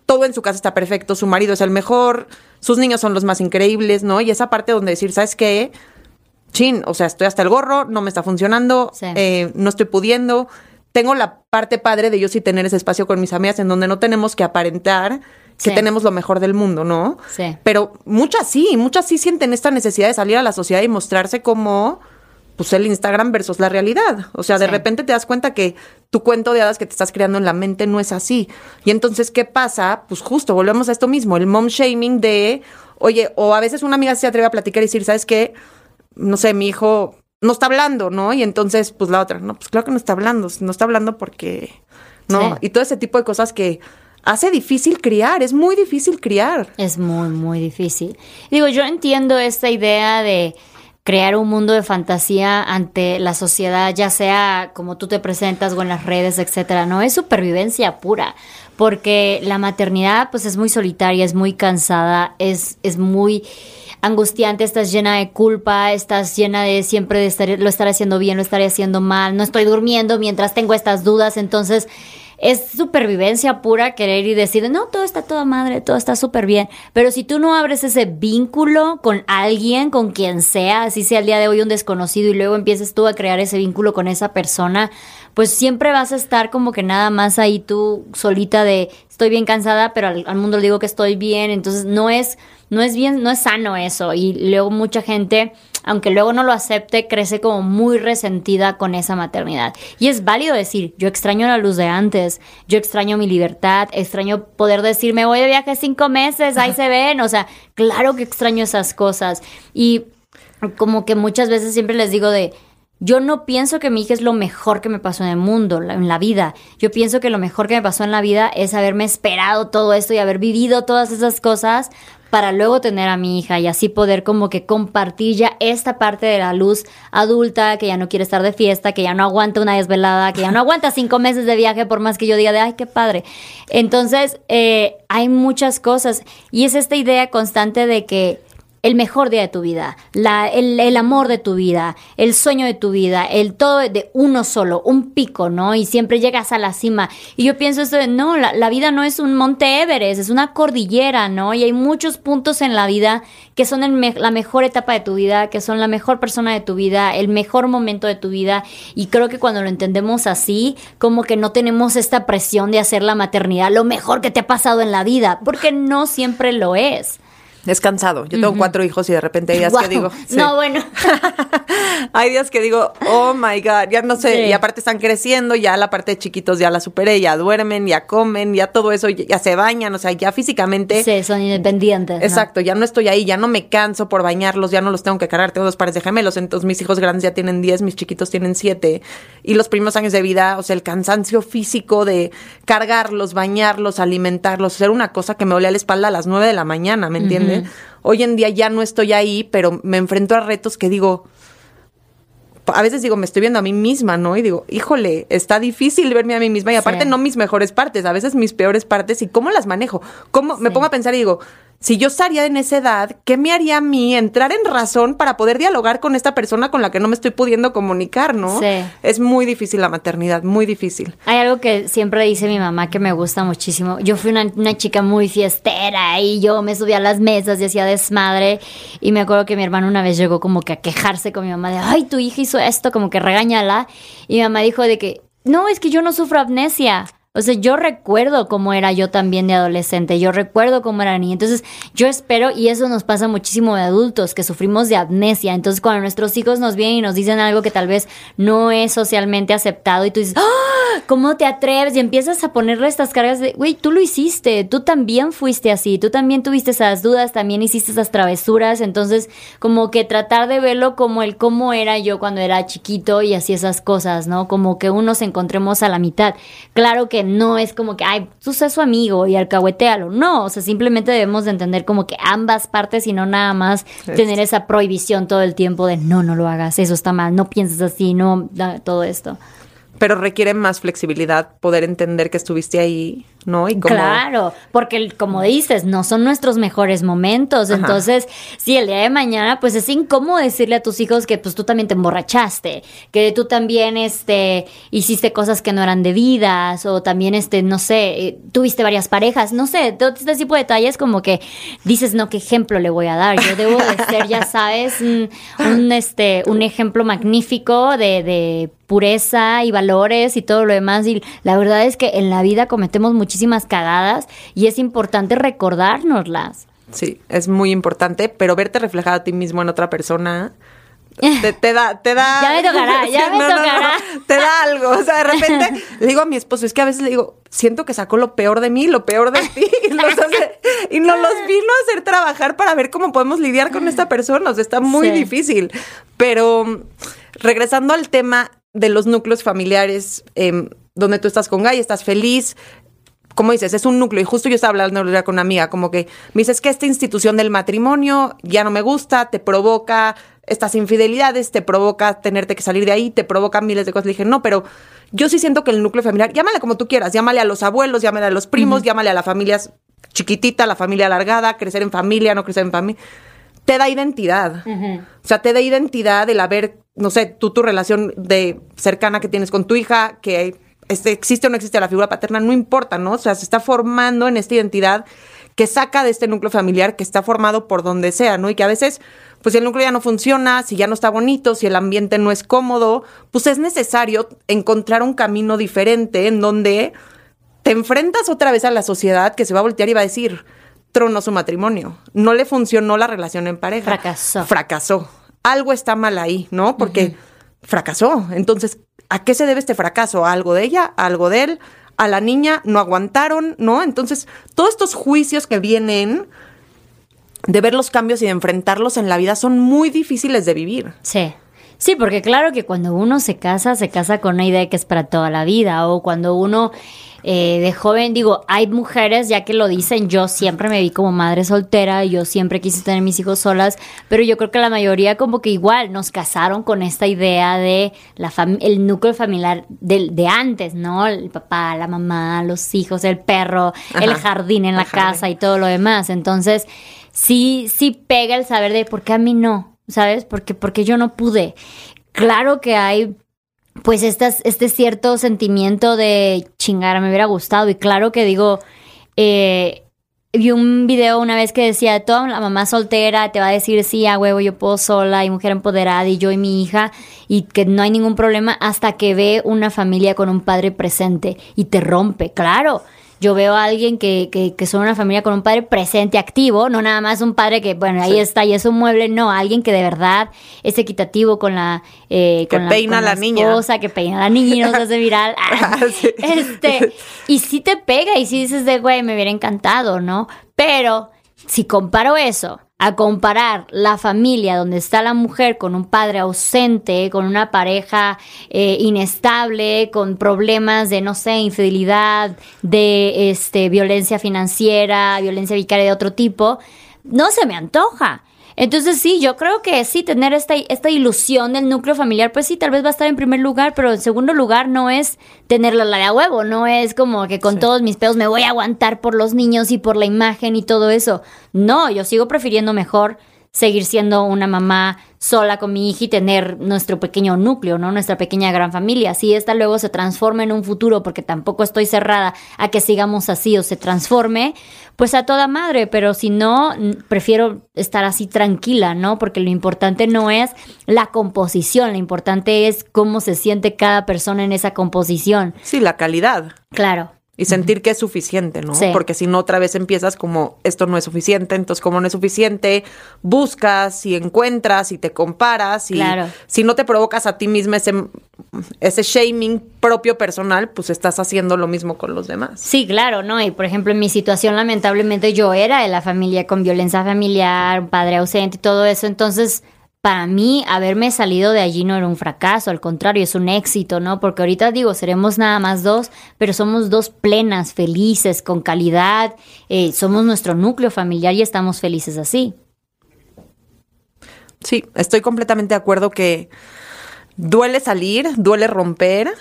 todo en su casa está perfecto, su marido es el mejor, sus niños son los más increíbles, ¿no? Y esa parte donde decir, ¿sabes qué? Chin, o sea, estoy hasta el gorro, no me está funcionando, Sí. eh, no estoy pudiendo. Tengo la parte padre de yo sí tener ese espacio con mis amigas en donde no tenemos que aparentar que Sí. tenemos lo mejor del mundo, ¿no? Sí. Pero muchas sí, muchas sí sienten esta necesidad de salir a la sociedad y mostrarse como pues el Instagram versus la realidad. O sea, de Sí. repente te das cuenta que tu cuento de hadas que te estás creando en la mente no es así. Y entonces, ¿qué pasa? Pues justo volvemos a esto mismo, el mom shaming de, oye, o a veces una amiga se atreve a platicar y decir, ¿sabes qué? No sé, mi hijo no está hablando, ¿no? Y entonces, pues la otra, no, pues claro que no está hablando, no está hablando porque, ¿no? Sí. Y todo ese tipo de cosas que hace difícil criar, es muy difícil criar. Es muy, muy difícil. Digo, yo entiendo esta idea de crear un mundo de fantasía ante la sociedad, ya sea como tú te presentas o en las redes, etcétera, no es supervivencia pura, porque la maternidad pues es muy solitaria, es muy cansada, es, es muy angustiante, estás llena de culpa, estás llena de siempre de estar, lo estaré haciendo bien, lo estaré haciendo mal, no estoy durmiendo mientras tengo estas dudas, entonces es supervivencia pura querer y decir, no, todo está toda madre, todo está súper bien. Pero si tú no abres ese vínculo con alguien, con quien sea, así sea el día de hoy un desconocido y luego empieces tú a crear ese vínculo con esa persona, pues siempre vas a estar como que nada más ahí tú solita de estoy bien cansada, pero al, al mundo le digo que estoy bien. Entonces no es, no es bien, no es sano eso. Y luego mucha gente aunque luego no lo acepte, crece como muy resentida con esa maternidad. Y es válido decir, yo extraño la luz de antes, yo extraño mi libertad, extraño poder decir, me voy de viaje cinco meses, ahí se ven, o sea, claro que extraño esas cosas. Y como que muchas veces siempre les digo de, yo no pienso que mi hija es lo mejor que me pasó en el mundo, en la vida. Yo pienso que lo mejor que me pasó en la vida es haberme esperado todo esto y haber vivido todas esas cosas para luego tener a mi hija y así poder como que compartir ya esta parte de la luz adulta que ya no quiere estar de fiesta, que ya no aguanta una desvelada, que ya no aguanta cinco meses de viaje por más que yo diga de, ay, qué padre. Entonces, eh, hay muchas cosas y es esta idea constante de que el mejor día de tu vida, la, el, el, amor de tu vida, el sueño de tu vida, el todo de uno solo, un pico, ¿no? Y siempre llegas a la cima. Y yo pienso esto de, no, la, la vida no es un monte Everest, es una cordillera, ¿no? Y hay muchos puntos en la vida que son la mejor etapa de tu vida, que son la mejor persona de tu vida, el mejor momento de tu vida. Y creo que cuando lo entendemos así, como que no tenemos esta presión de hacer la maternidad lo mejor que te ha pasado en la vida, porque no siempre lo es. Es cansado. Yo tengo cuatro hijos y de repente hay días que digo. No, bueno. hay días que digo, oh my God, ya no sé. Y aparte están creciendo, ya la parte de chiquitos ya la superé, ya duermen, ya comen, ya todo eso, ya se bañan, o sea, ya físicamente. Sí, son independientes. Exacto, ya no estoy ahí, ya no me canso por bañarlos, ya no los tengo que cargar. Tengo dos pares de gemelos, entonces mis hijos grandes ya tienen diez, mis chiquitos tienen siete. Y los primeros años de vida, o sea, el cansancio físico de cargarlos, bañarlos, alimentarlos, ser una cosa que me olía la espalda a las nueve de la mañana, ¿me entiendes? Hoy en día ya no estoy ahí, pero me enfrento a retos que digo, a veces digo, me estoy viendo a mí misma, ¿no? Y digo, híjole, está difícil verme a mí misma y aparte no mis mejores partes, a veces mis peores partes y cómo las manejo. ¿Cómo me pongo a pensar y digo, si yo estaría en esa edad, ¿qué me haría a mí entrar en razón para poder dialogar con esta persona con la que no me estoy pudiendo comunicar, ¿no? Sí. Es muy difícil la maternidad, muy difícil. Hay algo que siempre dice mi mamá que me gusta muchísimo. Yo fui una, una chica muy fiestera y yo me subía a las mesas y hacía desmadre. Y me acuerdo que mi hermano una vez llegó como que a quejarse con mi mamá de, ay, tu hija hizo esto, como que regáñala. Y mi mamá dijo de que, no, es que yo no sufro amnesia. O sea, yo recuerdo cómo era yo también de adolescente, yo recuerdo cómo era niña. Entonces, yo espero, y eso nos pasa muchísimo de adultos, que sufrimos de amnesia. Entonces, cuando nuestros hijos nos vienen y nos dicen algo que tal vez no es socialmente aceptado, y tú dices, ¡Ah! ¿cómo te atreves? Y empiezas a ponerle estas cargas de, güey, tú lo hiciste, tú también fuiste así, tú también tuviste esas dudas, también hiciste esas travesuras. Entonces, como que tratar de verlo como el cómo era yo cuando era chiquito y así esas cosas, ¿no? Como que uno se encontremos a la mitad. Claro que no es como que, ay, tú seas su amigo y alcahuetealo. No, o sea, simplemente debemos de entender como que ambas partes y no nada más tener esa prohibición todo el tiempo de no, no lo hagas, eso está mal, no pienses así, no, todo esto pero requiere más flexibilidad poder entender que estuviste ahí, ¿no? Y Claro, porque como dices, no son nuestros mejores momentos. Entonces, si el día de mañana, pues es incómodo decirle a tus hijos que pues tú también te emborrachaste, que tú también este, hiciste cosas que no eran debidas, o también, este, no sé, eh, tuviste varias parejas, no sé, todo este tipo de detalles como que dices, no, ¿qué ejemplo le voy a dar? Yo debo de ser, ya sabes, un, este, un ejemplo magnífico de, de pureza y valores y todo lo demás. Y la verdad es que en la vida cometemos muchísimas cagadas y es importante recordárnoslas. Sí, es muy importante, pero verte reflejado a ti mismo en otra persona. Te, da, te da. Ya me tocará, ya me tocará. te da algo. O sea, de repente le digo a mi esposo, es que a veces le digo, siento que sacó lo peor de mí, lo peor de ti. Y nos, los vino a hacer trabajar para ver cómo podemos lidiar con esta persona. O sea, está muy difícil. Pero regresando al tema, de los núcleos familiares em, donde tú estás con Guy, estás feliz. Como dices, es un núcleo. Y justo yo estaba hablando con una amiga, como que me dices que esta institución del matrimonio ya no me gusta, te provoca estas infidelidades, te provoca tenerte que salir de ahí, te provoca miles de cosas. Le dije, no, pero yo sí siento que el núcleo familiar, llámale como tú quieras, llámale a los abuelos, llámale a los primos, llámale a la familia chiquitita, la familia alargada, crecer en familia, no crecer en familia te da identidad. O sea, te da identidad el haber, no sé, tú tu relación de cercana que tienes con tu hija, que este, existe o no existe la figura paterna, no importa, ¿no? O sea, se está formando en esta identidad que saca de este núcleo familiar que está formado por donde sea, ¿no? Y que a veces, pues si el núcleo ya no funciona, si ya no está bonito, si el ambiente no es cómodo, pues es necesario encontrar un camino diferente en donde te enfrentas otra vez a la sociedad que se va a voltear y va a decir, tronó su matrimonio. No le funcionó la relación en pareja. Fracasó. Fracasó. Algo está mal ahí, ¿no? Porque fracasó. Entonces, ¿a qué se debe este fracaso? ¿A algo de ella? ¿A algo de él? ¿A la niña? ¿No aguantaron? ¿No? Entonces, todos estos juicios que vienen de ver los cambios y de enfrentarlos en la vida son muy difíciles de vivir. Sí. Sí, porque claro que cuando uno se casa, se casa con una idea que es para toda la vida, o cuando uno eh, de joven, digo, hay mujeres ya que lo dicen, yo siempre me vi como madre soltera, yo siempre quise tener mis hijos solas, pero yo creo que la mayoría como que igual nos casaron con esta idea de la el núcleo familiar de, de, antes, ¿no? El papá, la mamá, los hijos, el perro, el jardín en la casa y todo lo demás. Entonces, sí, sí pega el saber de por qué a mí no, ¿sabes? Porque, porque yo no pude. Claro que hay pues estas, este cierto sentimiento de chingar, me hubiera gustado. Y claro que digo, eh, vi un video una vez que decía, toda la mamá soltera te va a decir, sí, a huevo, yo puedo sola y mujer empoderada y yo y mi hija y que no hay ningún problema hasta que ve una familia con un padre presente y te rompe, claro yo veo a alguien que, que, que son una familia con un padre presente, activo, no nada más un padre que, bueno, ahí está y es un mueble, no, alguien que de verdad es equitativo con la, eh, que peina la, niña. esposa, que peina a la niña y nos hace viral. Ah, este, y sí te pega y sí dices de, güey, me hubiera encantado, ¿no? Pero si comparo eso a comparar la familia donde está la mujer con un padre ausente, con una pareja eh, inestable, con problemas de, no sé, infidelidad, de este, violencia financiera, violencia vicaria de otro tipo, no se me antoja. Entonces sí, yo creo que sí, tener esta, esta ilusión del núcleo familiar, pues sí, tal vez va a estar en primer lugar, pero en segundo lugar no es tenerla la de a huevo, no es como que con todos mis pedos me voy a aguantar por los niños y por la imagen y todo eso. No, yo sigo prefiriendo mejor seguir siendo una mamá sola con mi hija y tener nuestro pequeño núcleo, ¿no? Nuestra pequeña gran familia. Si esta luego se transforma en un futuro, porque tampoco estoy cerrada a que sigamos así o se transforme, pues a toda madre, pero si no, prefiero estar así tranquila, ¿no? Porque lo importante no es la composición, lo importante es cómo se siente cada persona en esa composición. Sí, la calidad. Claro y sentir que es suficiente, ¿no? Porque si no, otra vez empiezas como esto no es suficiente, entonces como no es suficiente, buscas y encuentras y te comparas y si no te provocas a ti misma ese, ese shaming propio personal, pues estás haciendo lo mismo con los demás. Sí, claro, ¿no? Y por ejemplo, en mi situación, lamentablemente yo era de la familia con violencia familiar, un padre ausente y todo eso, entonces para mí haberme salido de allí no era un fracaso, al contrario, es un éxito, ¿no? Porque ahorita digo, seremos nada más dos, pero somos dos plenas, felices, con calidad, eh, somos nuestro núcleo familiar y estamos felices así. Sí, estoy completamente de acuerdo que duele salir, duele romper,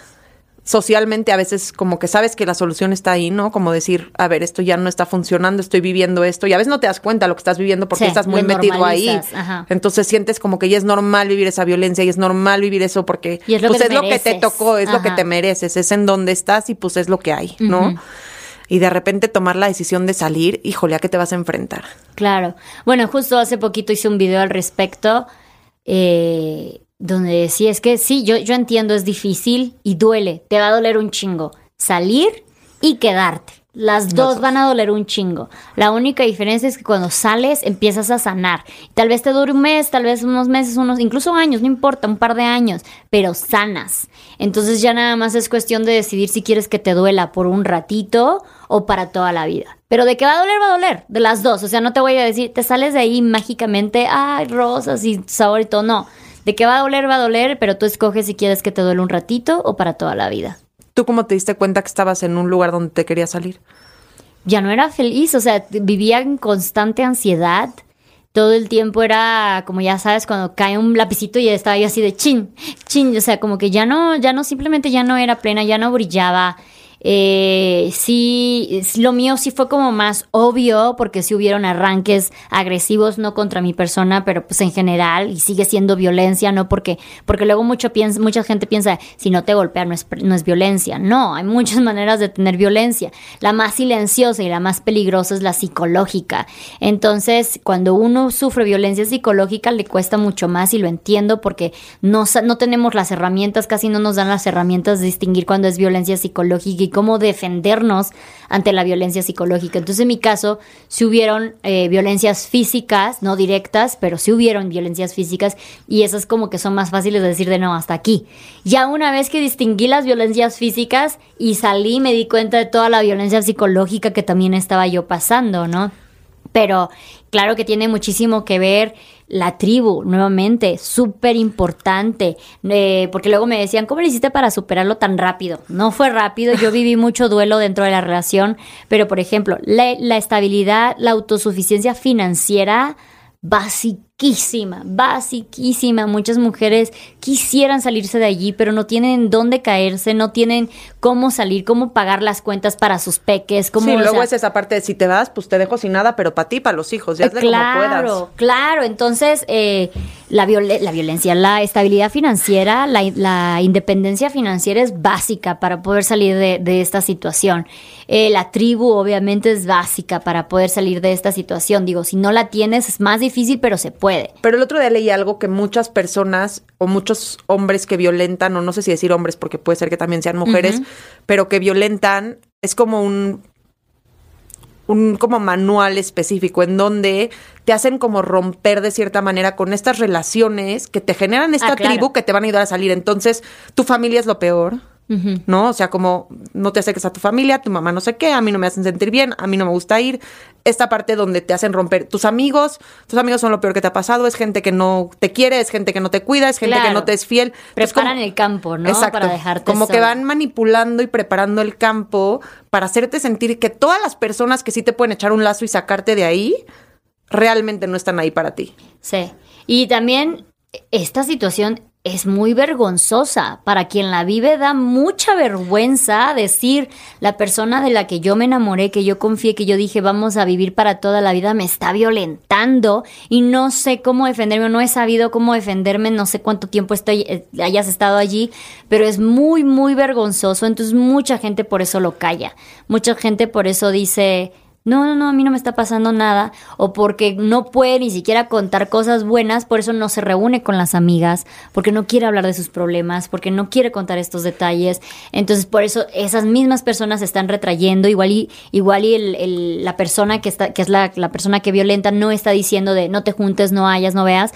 socialmente a veces como que sabes que la solución está ahí, ¿no? Como decir, a ver, esto ya no está funcionando, estoy viviendo esto y a veces no te das cuenta de lo que estás viviendo porque estás muy metido ahí. Entonces sientes como que ya es normal vivir esa violencia y es normal vivir eso porque es lo, pues que, es lo que te tocó, es lo que te mereces, es en donde estás y pues es lo que hay, ¿no? Y de repente tomar la decisión de salir, híjole, ¿a qué te vas a enfrentar? Claro. Bueno, justo hace poquito hice un video al respecto. Eh, donde decía, es que sí, yo, yo entiendo, es difícil y duele, te va a doler un chingo salir y quedarte. Las dos van a doler un chingo. La única diferencia es que cuando sales empiezas a sanar. Tal vez te dure un mes, tal vez unos meses, unos incluso años, no importa, un par de años, pero sanas. Entonces ya nada más es cuestión de decidir si quieres que te duela por un ratito o para toda la vida. Pero de qué va a doler, va a doler, de las dos. O sea, no te voy a decir, te sales de ahí mágicamente, ay, rosas y sabor y todo, no de que va a doler, va a doler, pero tú escoges si quieres que te duele un ratito o para toda la vida. ¿Tú cómo te diste cuenta que estabas en un lugar donde te querías salir? Ya no era feliz, o sea, vivía en constante ansiedad. Todo el tiempo era, como ya sabes, cuando cae un lapicito y estaba yo así de chin, chin, o sea, como que ya no, ya no, simplemente ya no era plena, ya no brillaba, eh, sí, lo mío sí fue como más obvio porque sí hubieron arranques agresivos, no contra mi persona, pero pues en general y sigue siendo violencia, no porque, porque luego mucho piensa, mucha gente piensa, si no te golpean no es, no es violencia. No, hay muchas maneras de tener violencia. La más silenciosa y la más peligrosa es la psicológica. Entonces, cuando uno sufre violencia psicológica le cuesta mucho más y lo entiendo porque no, no tenemos las herramientas, casi no nos dan las herramientas de distinguir cuando es violencia psicológica y cómo defendernos ante la violencia psicológica. Entonces, en mi caso, si hubieron eh, violencias físicas, no directas, pero sí hubieron violencias físicas y esas como que son más fáciles de decir de no, hasta aquí. Ya una vez que distinguí las violencias físicas y salí, me di cuenta de toda la violencia psicológica que también estaba yo pasando, ¿no? Pero claro que tiene muchísimo que ver la tribu, nuevamente, súper importante, eh, porque luego me decían, ¿cómo le hiciste para superarlo tan rápido? No fue rápido, yo viví mucho duelo dentro de la relación, pero por ejemplo, la, la estabilidad, la autosuficiencia financiera basiquísima, basiquísima. Muchas mujeres quisieran salirse de allí, pero no tienen dónde caerse, no tienen cómo salir, cómo pagar las cuentas para sus peques. Cómo, sí, luego es esa parte de si te vas, pues te dejo sin nada, pero para ti, para los hijos, ya claro, como puedas. Claro, entonces eh, la, la violencia, la estabilidad financiera, la, la, independencia financiera es básica para poder salir de, de esta situación. Eh, la tribu obviamente es básica para poder salir de esta situación. Digo, si no la tienes es más difícil, pero se puede. Pero el otro día leí algo que muchas personas o muchos hombres que violentan, o no sé si decir hombres porque puede ser que también sean mujeres, pero que violentan, es como un un como manual específico en donde te hacen como romper de cierta manera con estas relaciones que te generan esta Ah, claro. tribu que te van a ayudar a salir. Entonces, tu familia es lo peor. ¿No? O sea, como no te acerques a tu familia, tu mamá no sé qué, a mí no me hacen sentir bien, a mí no me gusta ir. Esta parte donde te hacen romper tus amigos, tus amigos son lo peor que te ha pasado, es gente que no te quiere, es gente que no te cuida, es gente que no te es fiel. Entonces, Preparan como- el campo, ¿no? Exacto. Para dejarte Como que van manipulando y preparando el campo para hacerte sentir que todas las personas que sí te pueden echar un lazo y sacarte de ahí, realmente no están ahí para ti. Sí. Y también esta situación es muy vergonzosa. Para quien la vive da mucha vergüenza decir la persona de la que yo me enamoré, que yo confié, que yo dije vamos a vivir para toda la vida, me está violentando y no sé cómo defenderme, no he sabido cómo defenderme, no sé cuánto tiempo estoy, eh, hayas estado allí, pero es muy, muy vergonzoso. Entonces mucha gente por eso lo calla. Mucha gente por eso dice... No, no, no, a mí no me está pasando nada. O porque no puede ni siquiera contar cosas buenas, por eso no se reúne con las amigas, porque no quiere hablar de sus problemas, porque no quiere contar estos detalles. Entonces, por eso esas mismas personas se están retrayendo. Igual y, igual y el- el- la persona que está, que es la, la persona que violenta, no está diciendo de no te juntes, no hayas, no veas.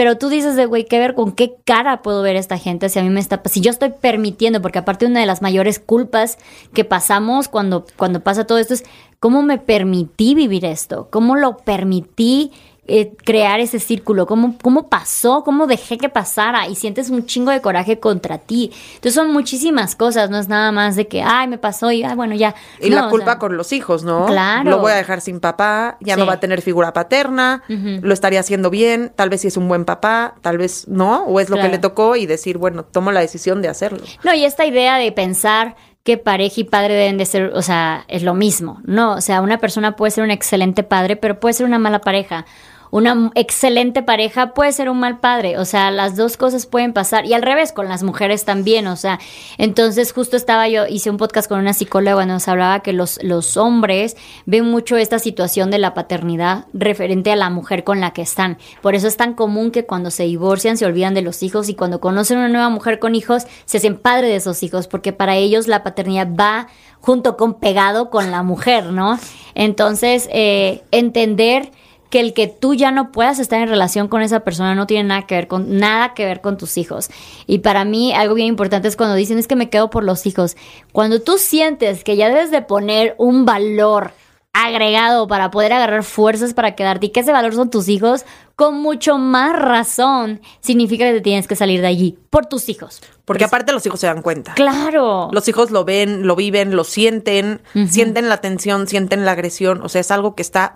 Pero tú dices de, güey, ¿qué ver con qué cara puedo ver a esta gente si a mí me está... Si yo estoy permitiendo, porque aparte una de las mayores culpas que pasamos cuando, cuando pasa todo esto es cómo me permití vivir esto, cómo lo permití eh, crear ese círculo, cómo, cómo pasó, cómo dejé que pasara y sientes un chingo de coraje contra ti. Entonces son muchísimas cosas, no es nada más de que, ay, me pasó y, ay, bueno, ya. Y No, la o culpa sea, con los hijos, ¿no? Claro. Lo voy a dejar sin papá, ya no va a tener figura paterna, lo estaría haciendo bien, tal vez si es un buen papá, tal vez no, o es lo Claro. que le tocó y decir, bueno, tomo la decisión de hacerlo. No, y esta idea de pensar que pareja y padre deben de ser, o sea, es lo mismo, ¿no? O sea, una persona puede ser un excelente padre, pero puede ser una mala pareja. Una excelente pareja puede ser un mal padre, o sea, las dos cosas pueden pasar. Y al revés con las mujeres también, o sea, entonces justo estaba yo, hice un podcast con una psicóloga donde nos hablaba que los, los hombres ven mucho esta situación de la paternidad referente a la mujer con la que están, por eso es tan común que cuando se divorcian se olvidan de los hijos y cuando conocen una nueva mujer con hijos se hacen padre de esos hijos, porque para ellos la paternidad va junto con pegado con la mujer, ¿no? Entonces, eh, entender que el que tú ya no puedas estar en relación con esa persona no tiene nada que ver con nada que ver con tus hijos. Y para mí algo bien importante es cuando dicen es que me quedo por los hijos. Cuando tú sientes que ya debes de poner un valor agregado para poder agarrar fuerzas para quedarte y que ese valor son tus hijos, con mucho más razón significa que te tienes que salir de allí por tus hijos. Porque aparte los hijos se dan cuenta. Claro. Los hijos lo ven, lo viven, lo sienten, sienten la tensión, sienten la agresión, o sea, es algo que está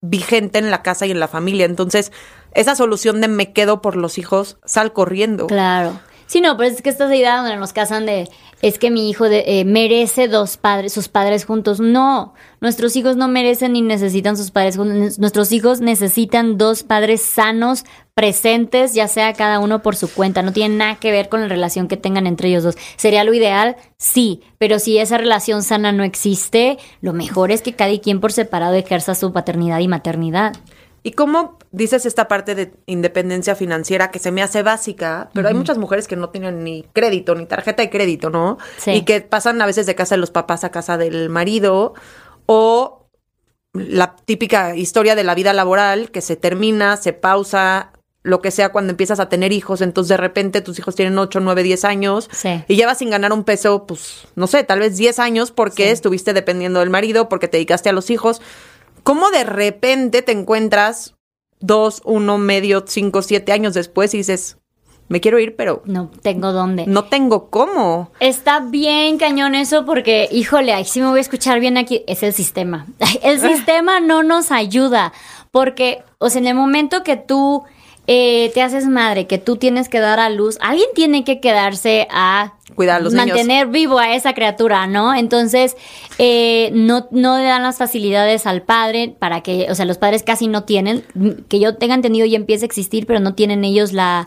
vigente en la casa y en la familia. Entonces, esa solución de me quedo por los hijos, sal corriendo. Claro. Sí, no, pero es que esta idea donde nos casan de es que mi hijo de- eh, merece dos padres, sus padres juntos. No, nuestros hijos no merecen ni necesitan sus padres juntos. Nuestros hijos necesitan dos padres sanos, presentes, ya sea cada uno por su cuenta. No tiene nada que ver con la relación que tengan entre ellos dos. ¿Sería lo ideal? Sí, pero si esa relación sana no existe, lo mejor es que cada quien por separado ejerza su paternidad y maternidad. ¿Y cómo dices esta parte de independencia financiera que se me hace básica? Pero hay muchas mujeres que no tienen ni crédito, ni tarjeta de crédito, ¿no? Sí. Y que pasan a veces de casa de los papás a casa del marido o la típica historia de la vida laboral que se termina, se pausa, lo que sea cuando empiezas a tener hijos, entonces de repente tus hijos tienen 8, 9, 10 años Sí. y llevas sin ganar un peso, pues no sé, tal vez 10 años porque Sí. estuviste dependiendo del marido, porque te dedicaste a los hijos. ¿Cómo de repente te encuentras dos, uno, medio, cinco, siete años después y dices, me quiero ir, pero No tengo dónde. no tengo cómo? Está bien cañón eso porque, híjole, ay, sí me voy a escuchar bien aquí. Es el sistema. El sistema no nos ayuda porque, o sea, en el momento que tú eh, te haces madre, que tú tienes que dar a luz, alguien tiene que quedarse a Cuidar a los mantener vivo a esa criatura, ¿no? Entonces, eh, no, no le dan las facilidades al padre para que, o sea, los padres casi no tienen, que yo tenga entendido y empiece a existir, pero no tienen ellos la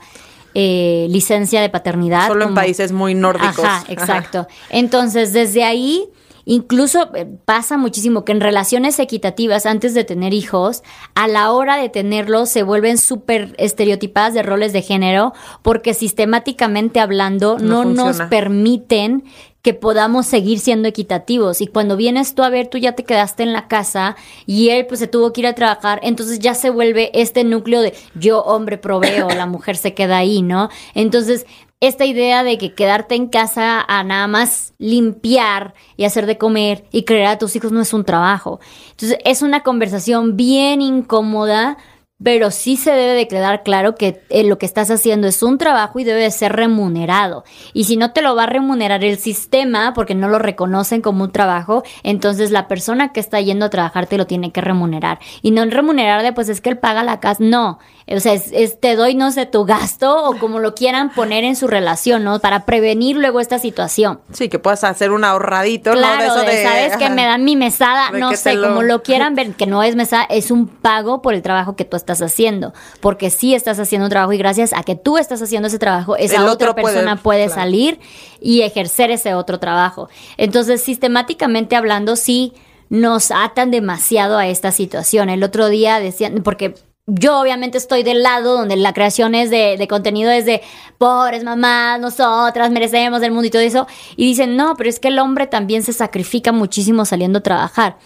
eh, licencia de paternidad. Solo en países muy nórdicos. Ajá, exacto. Entonces, desde ahí Incluso eh, pasa muchísimo que en relaciones equitativas antes de tener hijos, a la hora de tenerlos se vuelven súper estereotipadas de roles de género porque sistemáticamente hablando no, nos permiten que podamos seguir siendo equitativos. Y cuando vienes tú a ver, tú ya te quedaste en la casa y él pues se tuvo que ir a trabajar, entonces ya se vuelve este núcleo de yo hombre proveo, la mujer se queda ahí, ¿no? Entonces esta idea de que quedarte en casa a nada más limpiar y hacer de comer y crear a tus hijos no es un trabajo. Entonces es una conversación bien incómoda pero sí se debe de quedar claro que eh, lo que estás haciendo es un trabajo y debe de ser remunerado. Y si no te lo va a remunerar el sistema porque no lo reconocen como un trabajo, entonces la persona que está yendo a trabajar te lo tiene que remunerar. Y no remunerar de pues es que él paga la casa, no. O sea, es, te doy, no sé, tu gasto o como lo quieran poner en su relación, ¿no? Para prevenir luego esta situación. Sí, que puedas hacer un ahorradito, claro, ¿no? De eso ¿sabes? Que me dan mi mesada, no sé, como lo quieran ver, que no es mesada, es un pago por el trabajo que tú estás haciendo, porque sí estás haciendo un trabajo y gracias a que tú estás haciendo ese trabajo, esa otra persona puede, salir y ejercer ese otro trabajo. Entonces, sistemáticamente hablando, sí nos atan demasiado a esta situación. El otro día decían, porque yo obviamente estoy del lado donde la creación es de, de, contenido es de pobres mamás, nosotras merecemos el mundo y todo eso. Y dicen, no, pero es que el hombre también se sacrifica muchísimo saliendo a trabajar.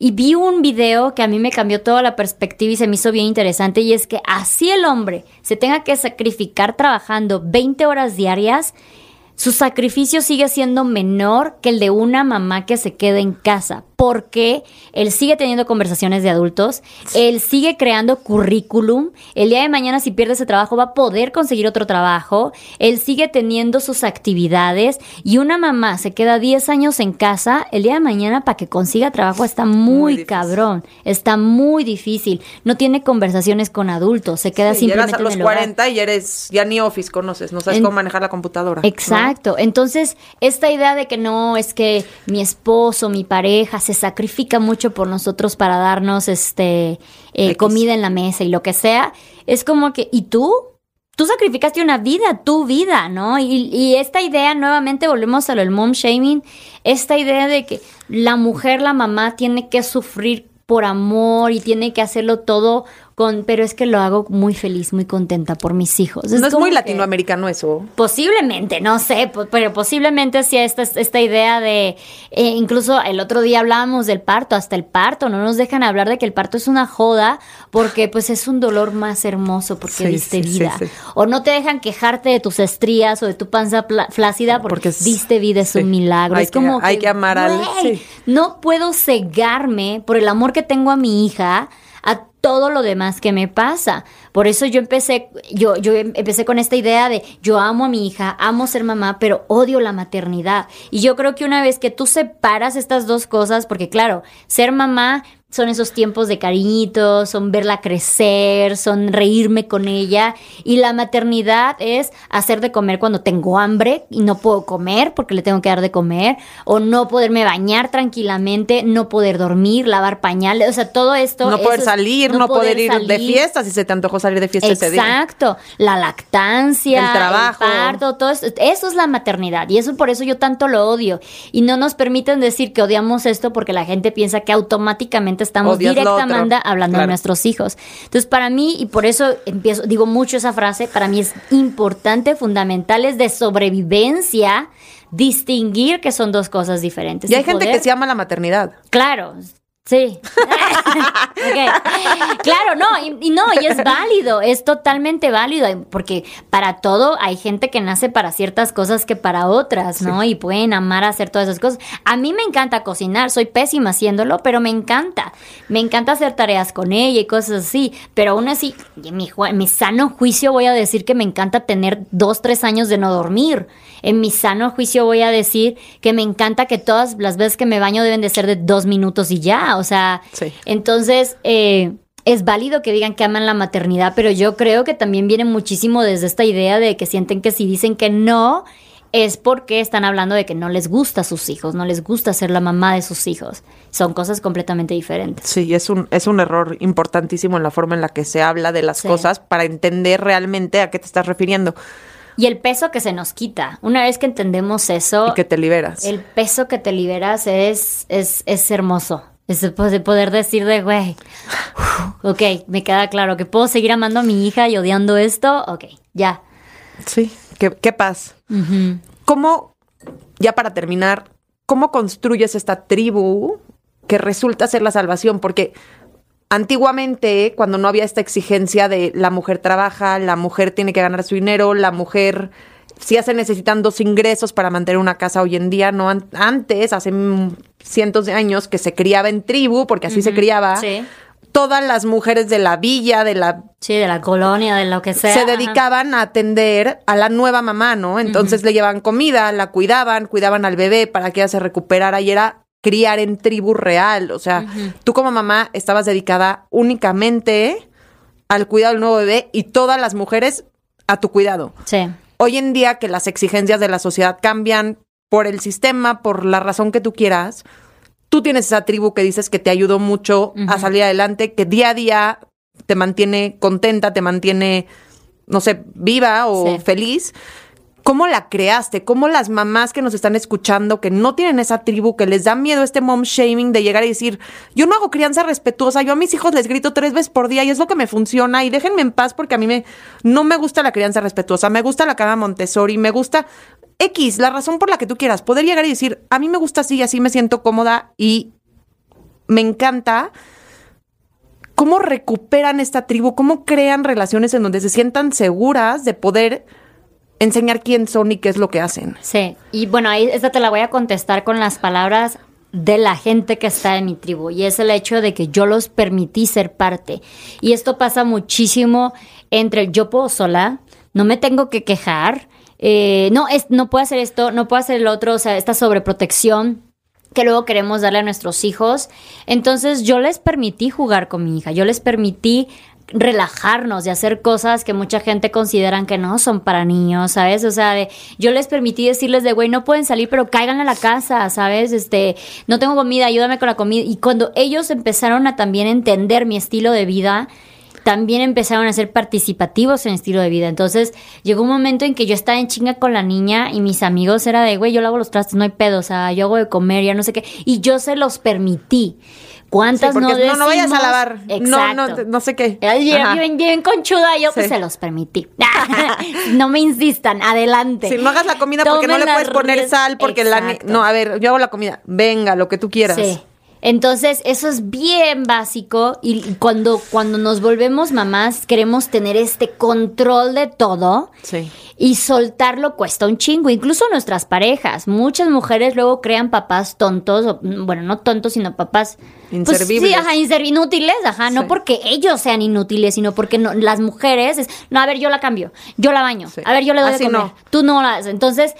Y vi un video que a mí me cambió toda la perspectiva y se me hizo bien interesante y es que así el hombre se tenga que sacrificar trabajando 20 horas diarias, su sacrificio sigue siendo menor que el de una mamá que se queda en casa. Porque él sigue teniendo conversaciones de adultos, él sigue creando currículum, el día de mañana si pierde ese trabajo va a poder conseguir otro trabajo, él sigue teniendo sus actividades. Y una mamá se queda 10 años en casa, el día de mañana para que consiga trabajo está muy, cabrón, está muy difícil, no tiene conversaciones con adultos, se queda simplemente llegas a los 40 y eres ya ni Office conoces, no sabes cómo manejar la computadora. Exacto, entonces esta idea de que no es que mi esposo, mi pareja se sacrifica mucho por nosotros para darnos este eh, comida en la mesa y lo que sea, es como que, ¿y tú? Tú sacrificaste una vida, tu vida, ¿no? Y, y esta idea, nuevamente volvemos a lo del mom shaming, esta idea de que la mujer, la mamá, tiene que sufrir por amor y tiene que hacerlo todo pero es que lo hago muy feliz, muy contenta por mis hijos. no es muy latinoamericano eso. Posiblemente, no sé, pero posiblemente sí esta, esta idea de, eh, incluso el otro día hablábamos del parto, hasta el parto, no nos dejan hablar de que el parto es una joda porque pues es un dolor más hermoso porque diste vida. o no te dejan quejarte de tus estrías o de tu panza flácida porque, diste vida, es un milagro. Hay es como que, hay que amar al... No puedo cegarme por el amor que tengo a mi hija a todo lo demás que me pasa. Por eso yo empecé, yo, yo empecé con esta idea de yo amo a mi hija, amo ser mamá, pero odio la maternidad. Y yo creo que una vez que tú separas estas dos cosas, porque claro, ser mamá son esos tiempos de cariñitos, son verla crecer, son reírme con ella. Y la maternidad es hacer de comer cuando tengo hambre y no puedo comer porque le tengo que dar de comer, o no poderme bañar tranquilamente, no poder dormir, lavar pañales, o sea, todo esto. No poder salir, no, poder, ir de fiesta si se te antojó salir de fiesta ese día. Exacto, la lactancia, el trabajo, el parto, todo eso, eso es la maternidad y eso por eso yo tanto lo odio. Y no nos permiten decir que odiamos esto porque la gente piensa que automáticamente estamos directamente hablando de nuestros hijos. Entonces, para mí, y por eso empiezo, digo mucho esa frase, para mí es importante, fundamental, es de sobrevivencia distinguir que son dos cosas diferentes. Y hay gente que se llama la maternidad. Claro, Sí. Claro, no, y, no, y es válido, es totalmente válido, porque para todo hay gente que nace para ciertas cosas que para otras, ¿no? Y pueden amar hacer todas esas cosas. A mí me encanta cocinar, soy pésima haciéndolo, pero me encanta. Me encanta hacer tareas con ella y cosas así, pero aún así, en mi, mi sano juicio voy a decir que me encanta tener dos, tres años de no dormir. En mi sano juicio voy a decir que me encanta que todas las veces que me baño deben de ser de dos minutos y ya. O sea, entonces, eh, es válido que digan que aman la maternidad, pero yo creo que también viene muchísimo desde esta idea de que sienten que si dicen que no, es porque están hablando de que no les gusta a sus hijos, no les gusta ser la mamá de sus hijos. Son cosas completamente diferentes. Sí, es un, es un error importantísimo en la forma en la que se habla de las cosas para entender realmente a qué te estás refiriendo. Y el peso que se nos quita. Una vez que entendemos eso. Y que te liberas. El peso que te liberas es, es, es hermoso. Es de poder decir de, güey, ok, me queda claro que puedo seguir amando a mi hija y odiando esto, ok, ya. Sí, qué, qué paz. ¿Cómo, ya para terminar, cómo construyes esta tribu que resulta ser la salvación? Porque antiguamente, cuando no había esta exigencia de la mujer trabaja, la mujer tiene que ganar su dinero, la mujer si se necesitan dos ingresos para mantener una casa hoy en día, no antes, hace cientos de años, que se criaba en tribu, porque así se criaba. Todas las mujeres de la villa, de la... Sí, de la colonia, de lo que sea. Se dedicaban a atender a la nueva mamá, ¿no? Entonces le llevaban comida, la cuidaban, cuidaban al bebé para que ella se recuperara y era criar en tribu real. O sea, tú como mamá estabas dedicada únicamente al cuidado del nuevo bebé y todas las mujeres a tu cuidado. Sí. Hoy en día que las exigencias de la sociedad cambian por el sistema, por la razón que tú quieras, tú tienes esa tribu que dices que te ayudó mucho a salir adelante, que día a día te mantiene contenta, te mantiene, no sé, viva o feliz. ¿Cómo la creaste? ¿Cómo las mamás que nos están escuchando, que no tienen esa tribu, que les da miedo este mom shaming de llegar y decir, yo no hago crianza respetuosa, yo a mis hijos les grito tres veces por día y es lo que me funciona y déjenme en paz porque a mí me, no me gusta la crianza respetuosa, me gusta la cama Montessori, me gusta X, la razón por la que tú quieras, poder llegar y decir, a mí me gusta así así me siento cómoda y me encanta cómo recuperan esta tribu, cómo crean relaciones en donde se sientan seguras de poder enseñar quién son y qué es lo que hacen. Sí, y bueno, ahí esta te la voy a contestar con las palabras de la gente que está en mi tribu y es el hecho de que yo los permití ser parte. Y esto pasa muchísimo entre yo puedo sola, no me tengo que quejar, eh, no, es, no puedo hacer esto, no puedo hacer el otro, o sea, esta sobreprotección que luego queremos darle a nuestros hijos. Entonces yo les permití jugar con mi hija, yo les permití relajarnos y hacer cosas que mucha gente consideran que no son para niños, ¿sabes? O sea, de, yo les permití decirles de, güey, no pueden salir, pero caigan a la casa, ¿sabes? Este, no tengo comida, ayúdame con la comida. Y cuando ellos empezaron a también entender mi estilo de vida, también empezaron a ser participativos en el estilo de vida. Entonces, llegó un momento en que yo estaba en chinga con la niña y mis amigos era de, güey, yo lavo los trastes, no hay pedo, o sea, yo hago de comer, ya no sé qué. Y yo se los permití. ¿Cuántas no decimos? No, no vayas a lavar. No, no, no sé qué. Bien, bien conchuda, yo pues se los permití. no me insistan, adelante. Si no hagas la comida porque no le puedes poner sal, porque la... No, a ver, yo hago la comida. Venga, lo que tú quieras. Sí. Entonces, eso es bien básico y cuando, cuando nos volvemos mamás queremos tener este control de todo sí. y soltarlo cuesta un chingo, incluso nuestras parejas. Muchas mujeres luego crean papás tontos, bueno, no tontos, sino papás inservibles. Pues, sí, ajá, inútiles, ajá, no porque ellos sean inútiles, sino porque no, las mujeres, es, no, a ver, yo la cambio, yo la baño, a ver, yo le doy de comer, tú no la. Entonces,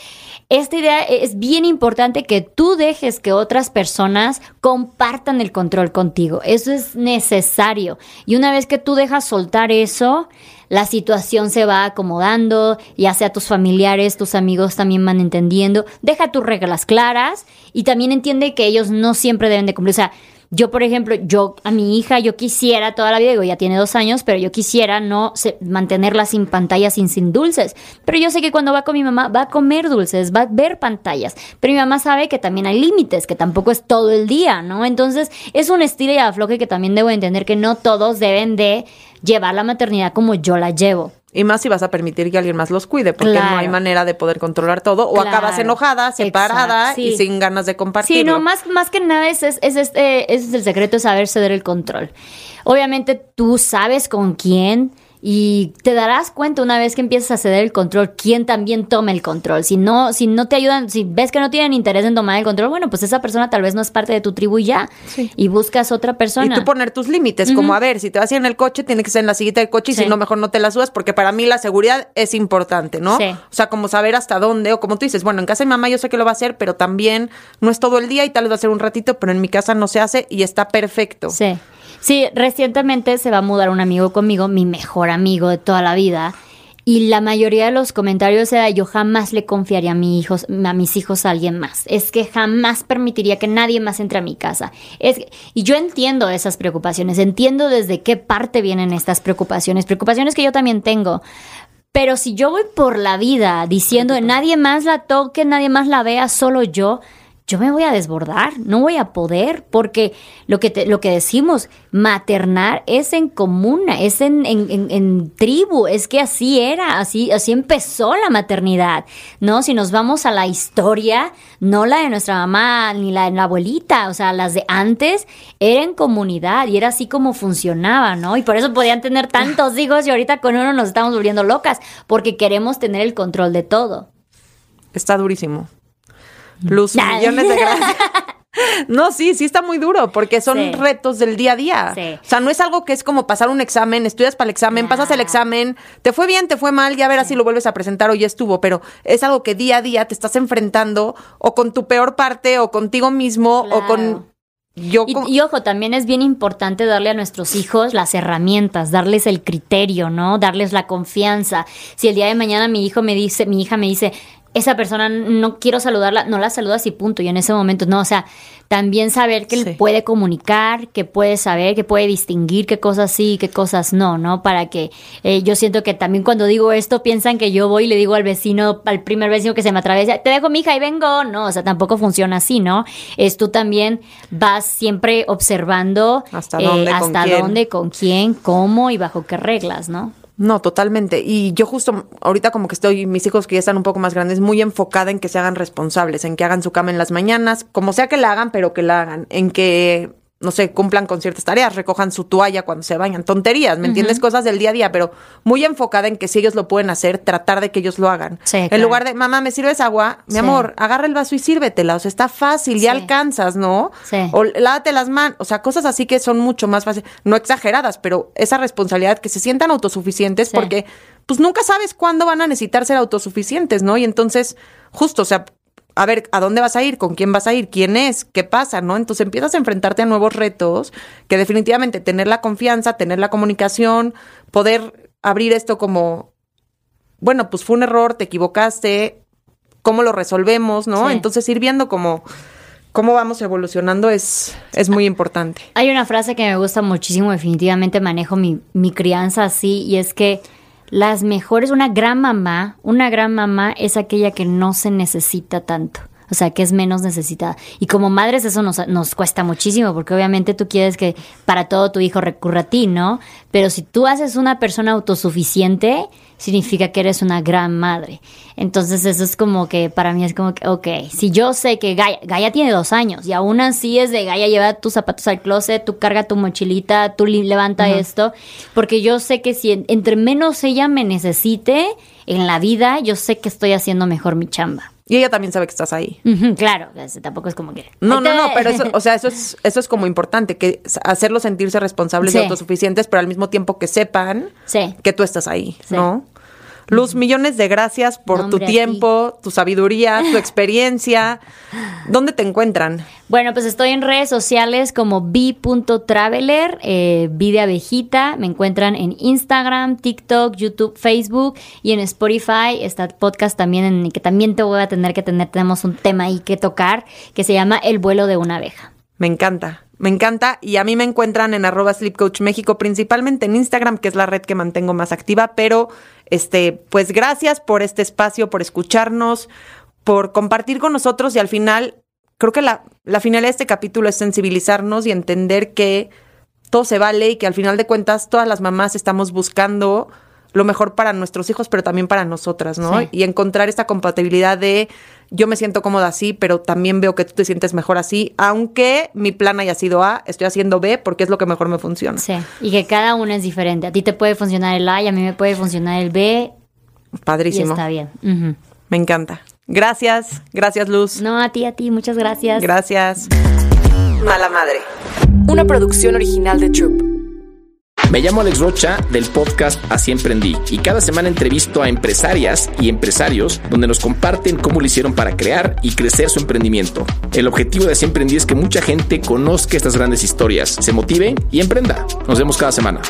esta idea es bien importante que tú dejes que otras personas compartan el control contigo. Eso es necesario. Y una vez que tú dejas soltar eso, la situación se va acomodando, ya sea tus familiares, tus amigos también van entendiendo. Deja tus reglas claras y también entiende que ellos no siempre deben de cumplir. O sea, yo, por ejemplo, yo a mi hija, yo quisiera toda la vida, digo, ya tiene dos años, pero yo quisiera no mantenerla sin pantallas, sin, sin dulces. Pero yo sé que cuando va con mi mamá, va a comer dulces, va a ver pantallas. Pero mi mamá sabe que también hay límites, que tampoco es todo el día, ¿no? Entonces, es un estilo y afloje que también debo entender que no todos deben de llevar la maternidad como yo la llevo. Y más si vas a permitir que alguien más los cuide, porque no hay manera de poder controlar todo. O acabas enojada, separada y sin ganas de compartir. Sí, no, más, más que nada es, es, este, es el secreto, es saber ceder el control. Obviamente tú sabes con quién y te darás cuenta una vez que empiezas a ceder el control, quién también toma el control. Si no, si no te ayudan, si ves que no tienen interés en tomar el control, bueno, pues esa persona tal vez no es parte de tu tribu y ya. Y buscas otra persona. Y tú poner tus límites, como a ver, si te vas a ir en el coche, tiene que ser en la siguiente del coche y si no, mejor no te la subas, porque para mí la seguridad es importante, ¿no? O sea, como saber hasta dónde, o como tú dices, bueno, en casa de mamá yo sé que lo va a hacer, pero también no es todo el día y tal vez va a ser un ratito, pero en mi casa no se hace y está perfecto. Sí. Sí, recientemente se va a mudar un amigo conmigo, mi mejor amigo de toda la vida. Y la mayoría de los comentarios era yo jamás le confiaría a, mi hijos, a mis hijos a alguien más. Es que jamás permitiría que nadie más entre a mi casa. Es, y yo entiendo esas preocupaciones, entiendo desde qué parte vienen estas preocupaciones, preocupaciones que yo también tengo. Pero si yo voy por la vida diciendo nadie más la toque, nadie más la vea, solo yo, yo me voy a desbordar, no voy a poder, porque lo que, lo que decimos, maternar es en comuna, es en, en, en, tribu, es que así era, así, así empezó la maternidad, ¿no? Si nos vamos a la historia, no la de nuestra mamá ni la de la abuelita, o sea, las de antes, era en comunidad y era así como funcionaba, ¿no? Y por eso podían tener tantos hijos y ahorita con uno nos estamos volviendo locas, porque queremos tener el control de todo. Está durísimo. Luz, millones de gracias. No, sí, sí está muy duro porque son retos del día a día. O sea, no es algo que es como pasar un examen, estudias para el examen, pasas el examen, te fue bien, te fue mal, ya verás si lo vuelves a presentar o ya estuvo, pero es algo que día a día te estás enfrentando o con tu peor parte o contigo mismo o con yo y, y, ojo, también es bien importante darle a nuestros hijos las herramientas, darles el criterio, ¿no? Darles la confianza. Si el día de mañana mi hijo me dice, mi hija me dice, esa persona no quiero saludarla, no la saludas y punto. Y en ese momento, no, o sea, también saber que él puede comunicar, que puede saber, que puede distinguir qué cosas sí y qué cosas no, ¿no? Para que eh, yo siento que también cuando digo esto piensan que yo voy y le digo al vecino, al primer vecino que se me atraviesa, te dejo mi hija y vengo. No, o sea, tampoco funciona así, ¿no? Es tú también vas siempre observando hasta dónde, eh, hasta dónde, con quién, cómo y bajo qué reglas, ¿no? No, totalmente. Y yo justo ahorita como que estoy, mis hijos que ya están un poco más grandes, muy enfocada en que se hagan responsables, en que hagan su cama en las mañanas, como sea que la hagan, pero que la hagan, en que no sé, cumplan con ciertas tareas, recojan su toalla cuando se bañan, tonterías, ¿me entiendes? Cosas del día a día, pero muy enfocada en que si ellos lo pueden hacer, tratar de que ellos lo hagan. en lugar de, mamá, ¿me sirves agua? Mi amor, agarra el vaso y sírvetela, o sea, está fácil, ya alcanzas, ¿no? O lávate las manos, o sea, cosas así que son mucho más fáciles, no exageradas, pero esa responsabilidad, que se sientan autosuficientes, porque pues nunca sabes cuándo van a necesitar ser autosuficientes, ¿no? Y entonces, justo, o sea, a ver, ¿a dónde vas a ir? ¿Con quién vas a ir? ¿Quién es? ¿Qué pasa? ¿No? Entonces empiezas a enfrentarte a nuevos retos que definitivamente tener la confianza, tener la comunicación, poder abrir esto como, bueno, pues fue un error, te equivocaste, ¿cómo lo resolvemos? ¿No? Entonces ir viendo cómo cómo vamos evolucionando es, es muy importante. Hay una frase que me gusta muchísimo, definitivamente manejo mi, mi crianza así, y es que las mejores, una gran mamá, una gran mamá es aquella que no se necesita tanto. O sea, que es menos necesitada. Y como madres eso nos, nos cuesta muchísimo, porque obviamente tú quieres que para todo tu hijo recurra a ti, ¿no? Pero si tú haces una persona autosuficiente, significa que eres una gran madre. Entonces eso es como que para mí es como que, ok, si yo sé que Gaia, Gaia tiene dos años y aún así es de Gaia lleva tus zapatos al closet, tú carga tu mochilita, tú levanta esto, porque yo sé que si entre menos ella me necesite en la vida, yo sé que estoy haciendo mejor mi chamba. Y ella también sabe que estás ahí. claro, tampoco es como que... No, no, no, pero eso, o sea, eso es, eso es como importante, que hacerlo sentirse responsables y autosuficientes, pero al mismo tiempo que sepan que tú estás ahí, ¿no? Luz, millones de gracias por tu tiempo, tu sabiduría, tu experiencia. ¿Dónde te encuentran? Bueno, pues estoy en redes sociales como b.traveler, eh, de abejita. Me encuentran en Instagram, TikTok, YouTube, Facebook y en Spotify. Está podcast también en el que también te voy a tener que tener. Tenemos un tema ahí que tocar que se llama El vuelo de una abeja. Me encanta. Me encanta y a mí me encuentran en arroba Sleep Coach México, principalmente en Instagram, que es la red que mantengo más activa, pero este, pues gracias por este espacio, por escucharnos, por compartir con nosotros y al final, creo que la, la finalidad de este capítulo es sensibilizarnos y entender que todo se vale y que al final de cuentas todas las mamás estamos buscando lo mejor para nuestros hijos, pero también para nosotras, ¿no? Y encontrar esta compatibilidad de yo me siento cómoda así, pero también veo que tú te sientes mejor así, aunque mi plan haya sido A, estoy haciendo B porque es lo que mejor me funciona. Sí, y que cada uno es diferente. A ti te puede funcionar el A y a mí me puede funcionar el B. Padrísimo. Y está bien. Me encanta. Gracias, gracias Luz. No, a ti, a ti, muchas gracias. Gracias. Mala Madre. Una producción original de Troop. Me llamo Alex Rocha del podcast Así Emprendí y cada semana entrevisto a empresarias y empresarios donde nos comparten cómo lo hicieron para crear y crecer su emprendimiento. El objetivo de Así Emprendí es que mucha gente conozca estas grandes historias, se motive y emprenda. Nos vemos cada semana.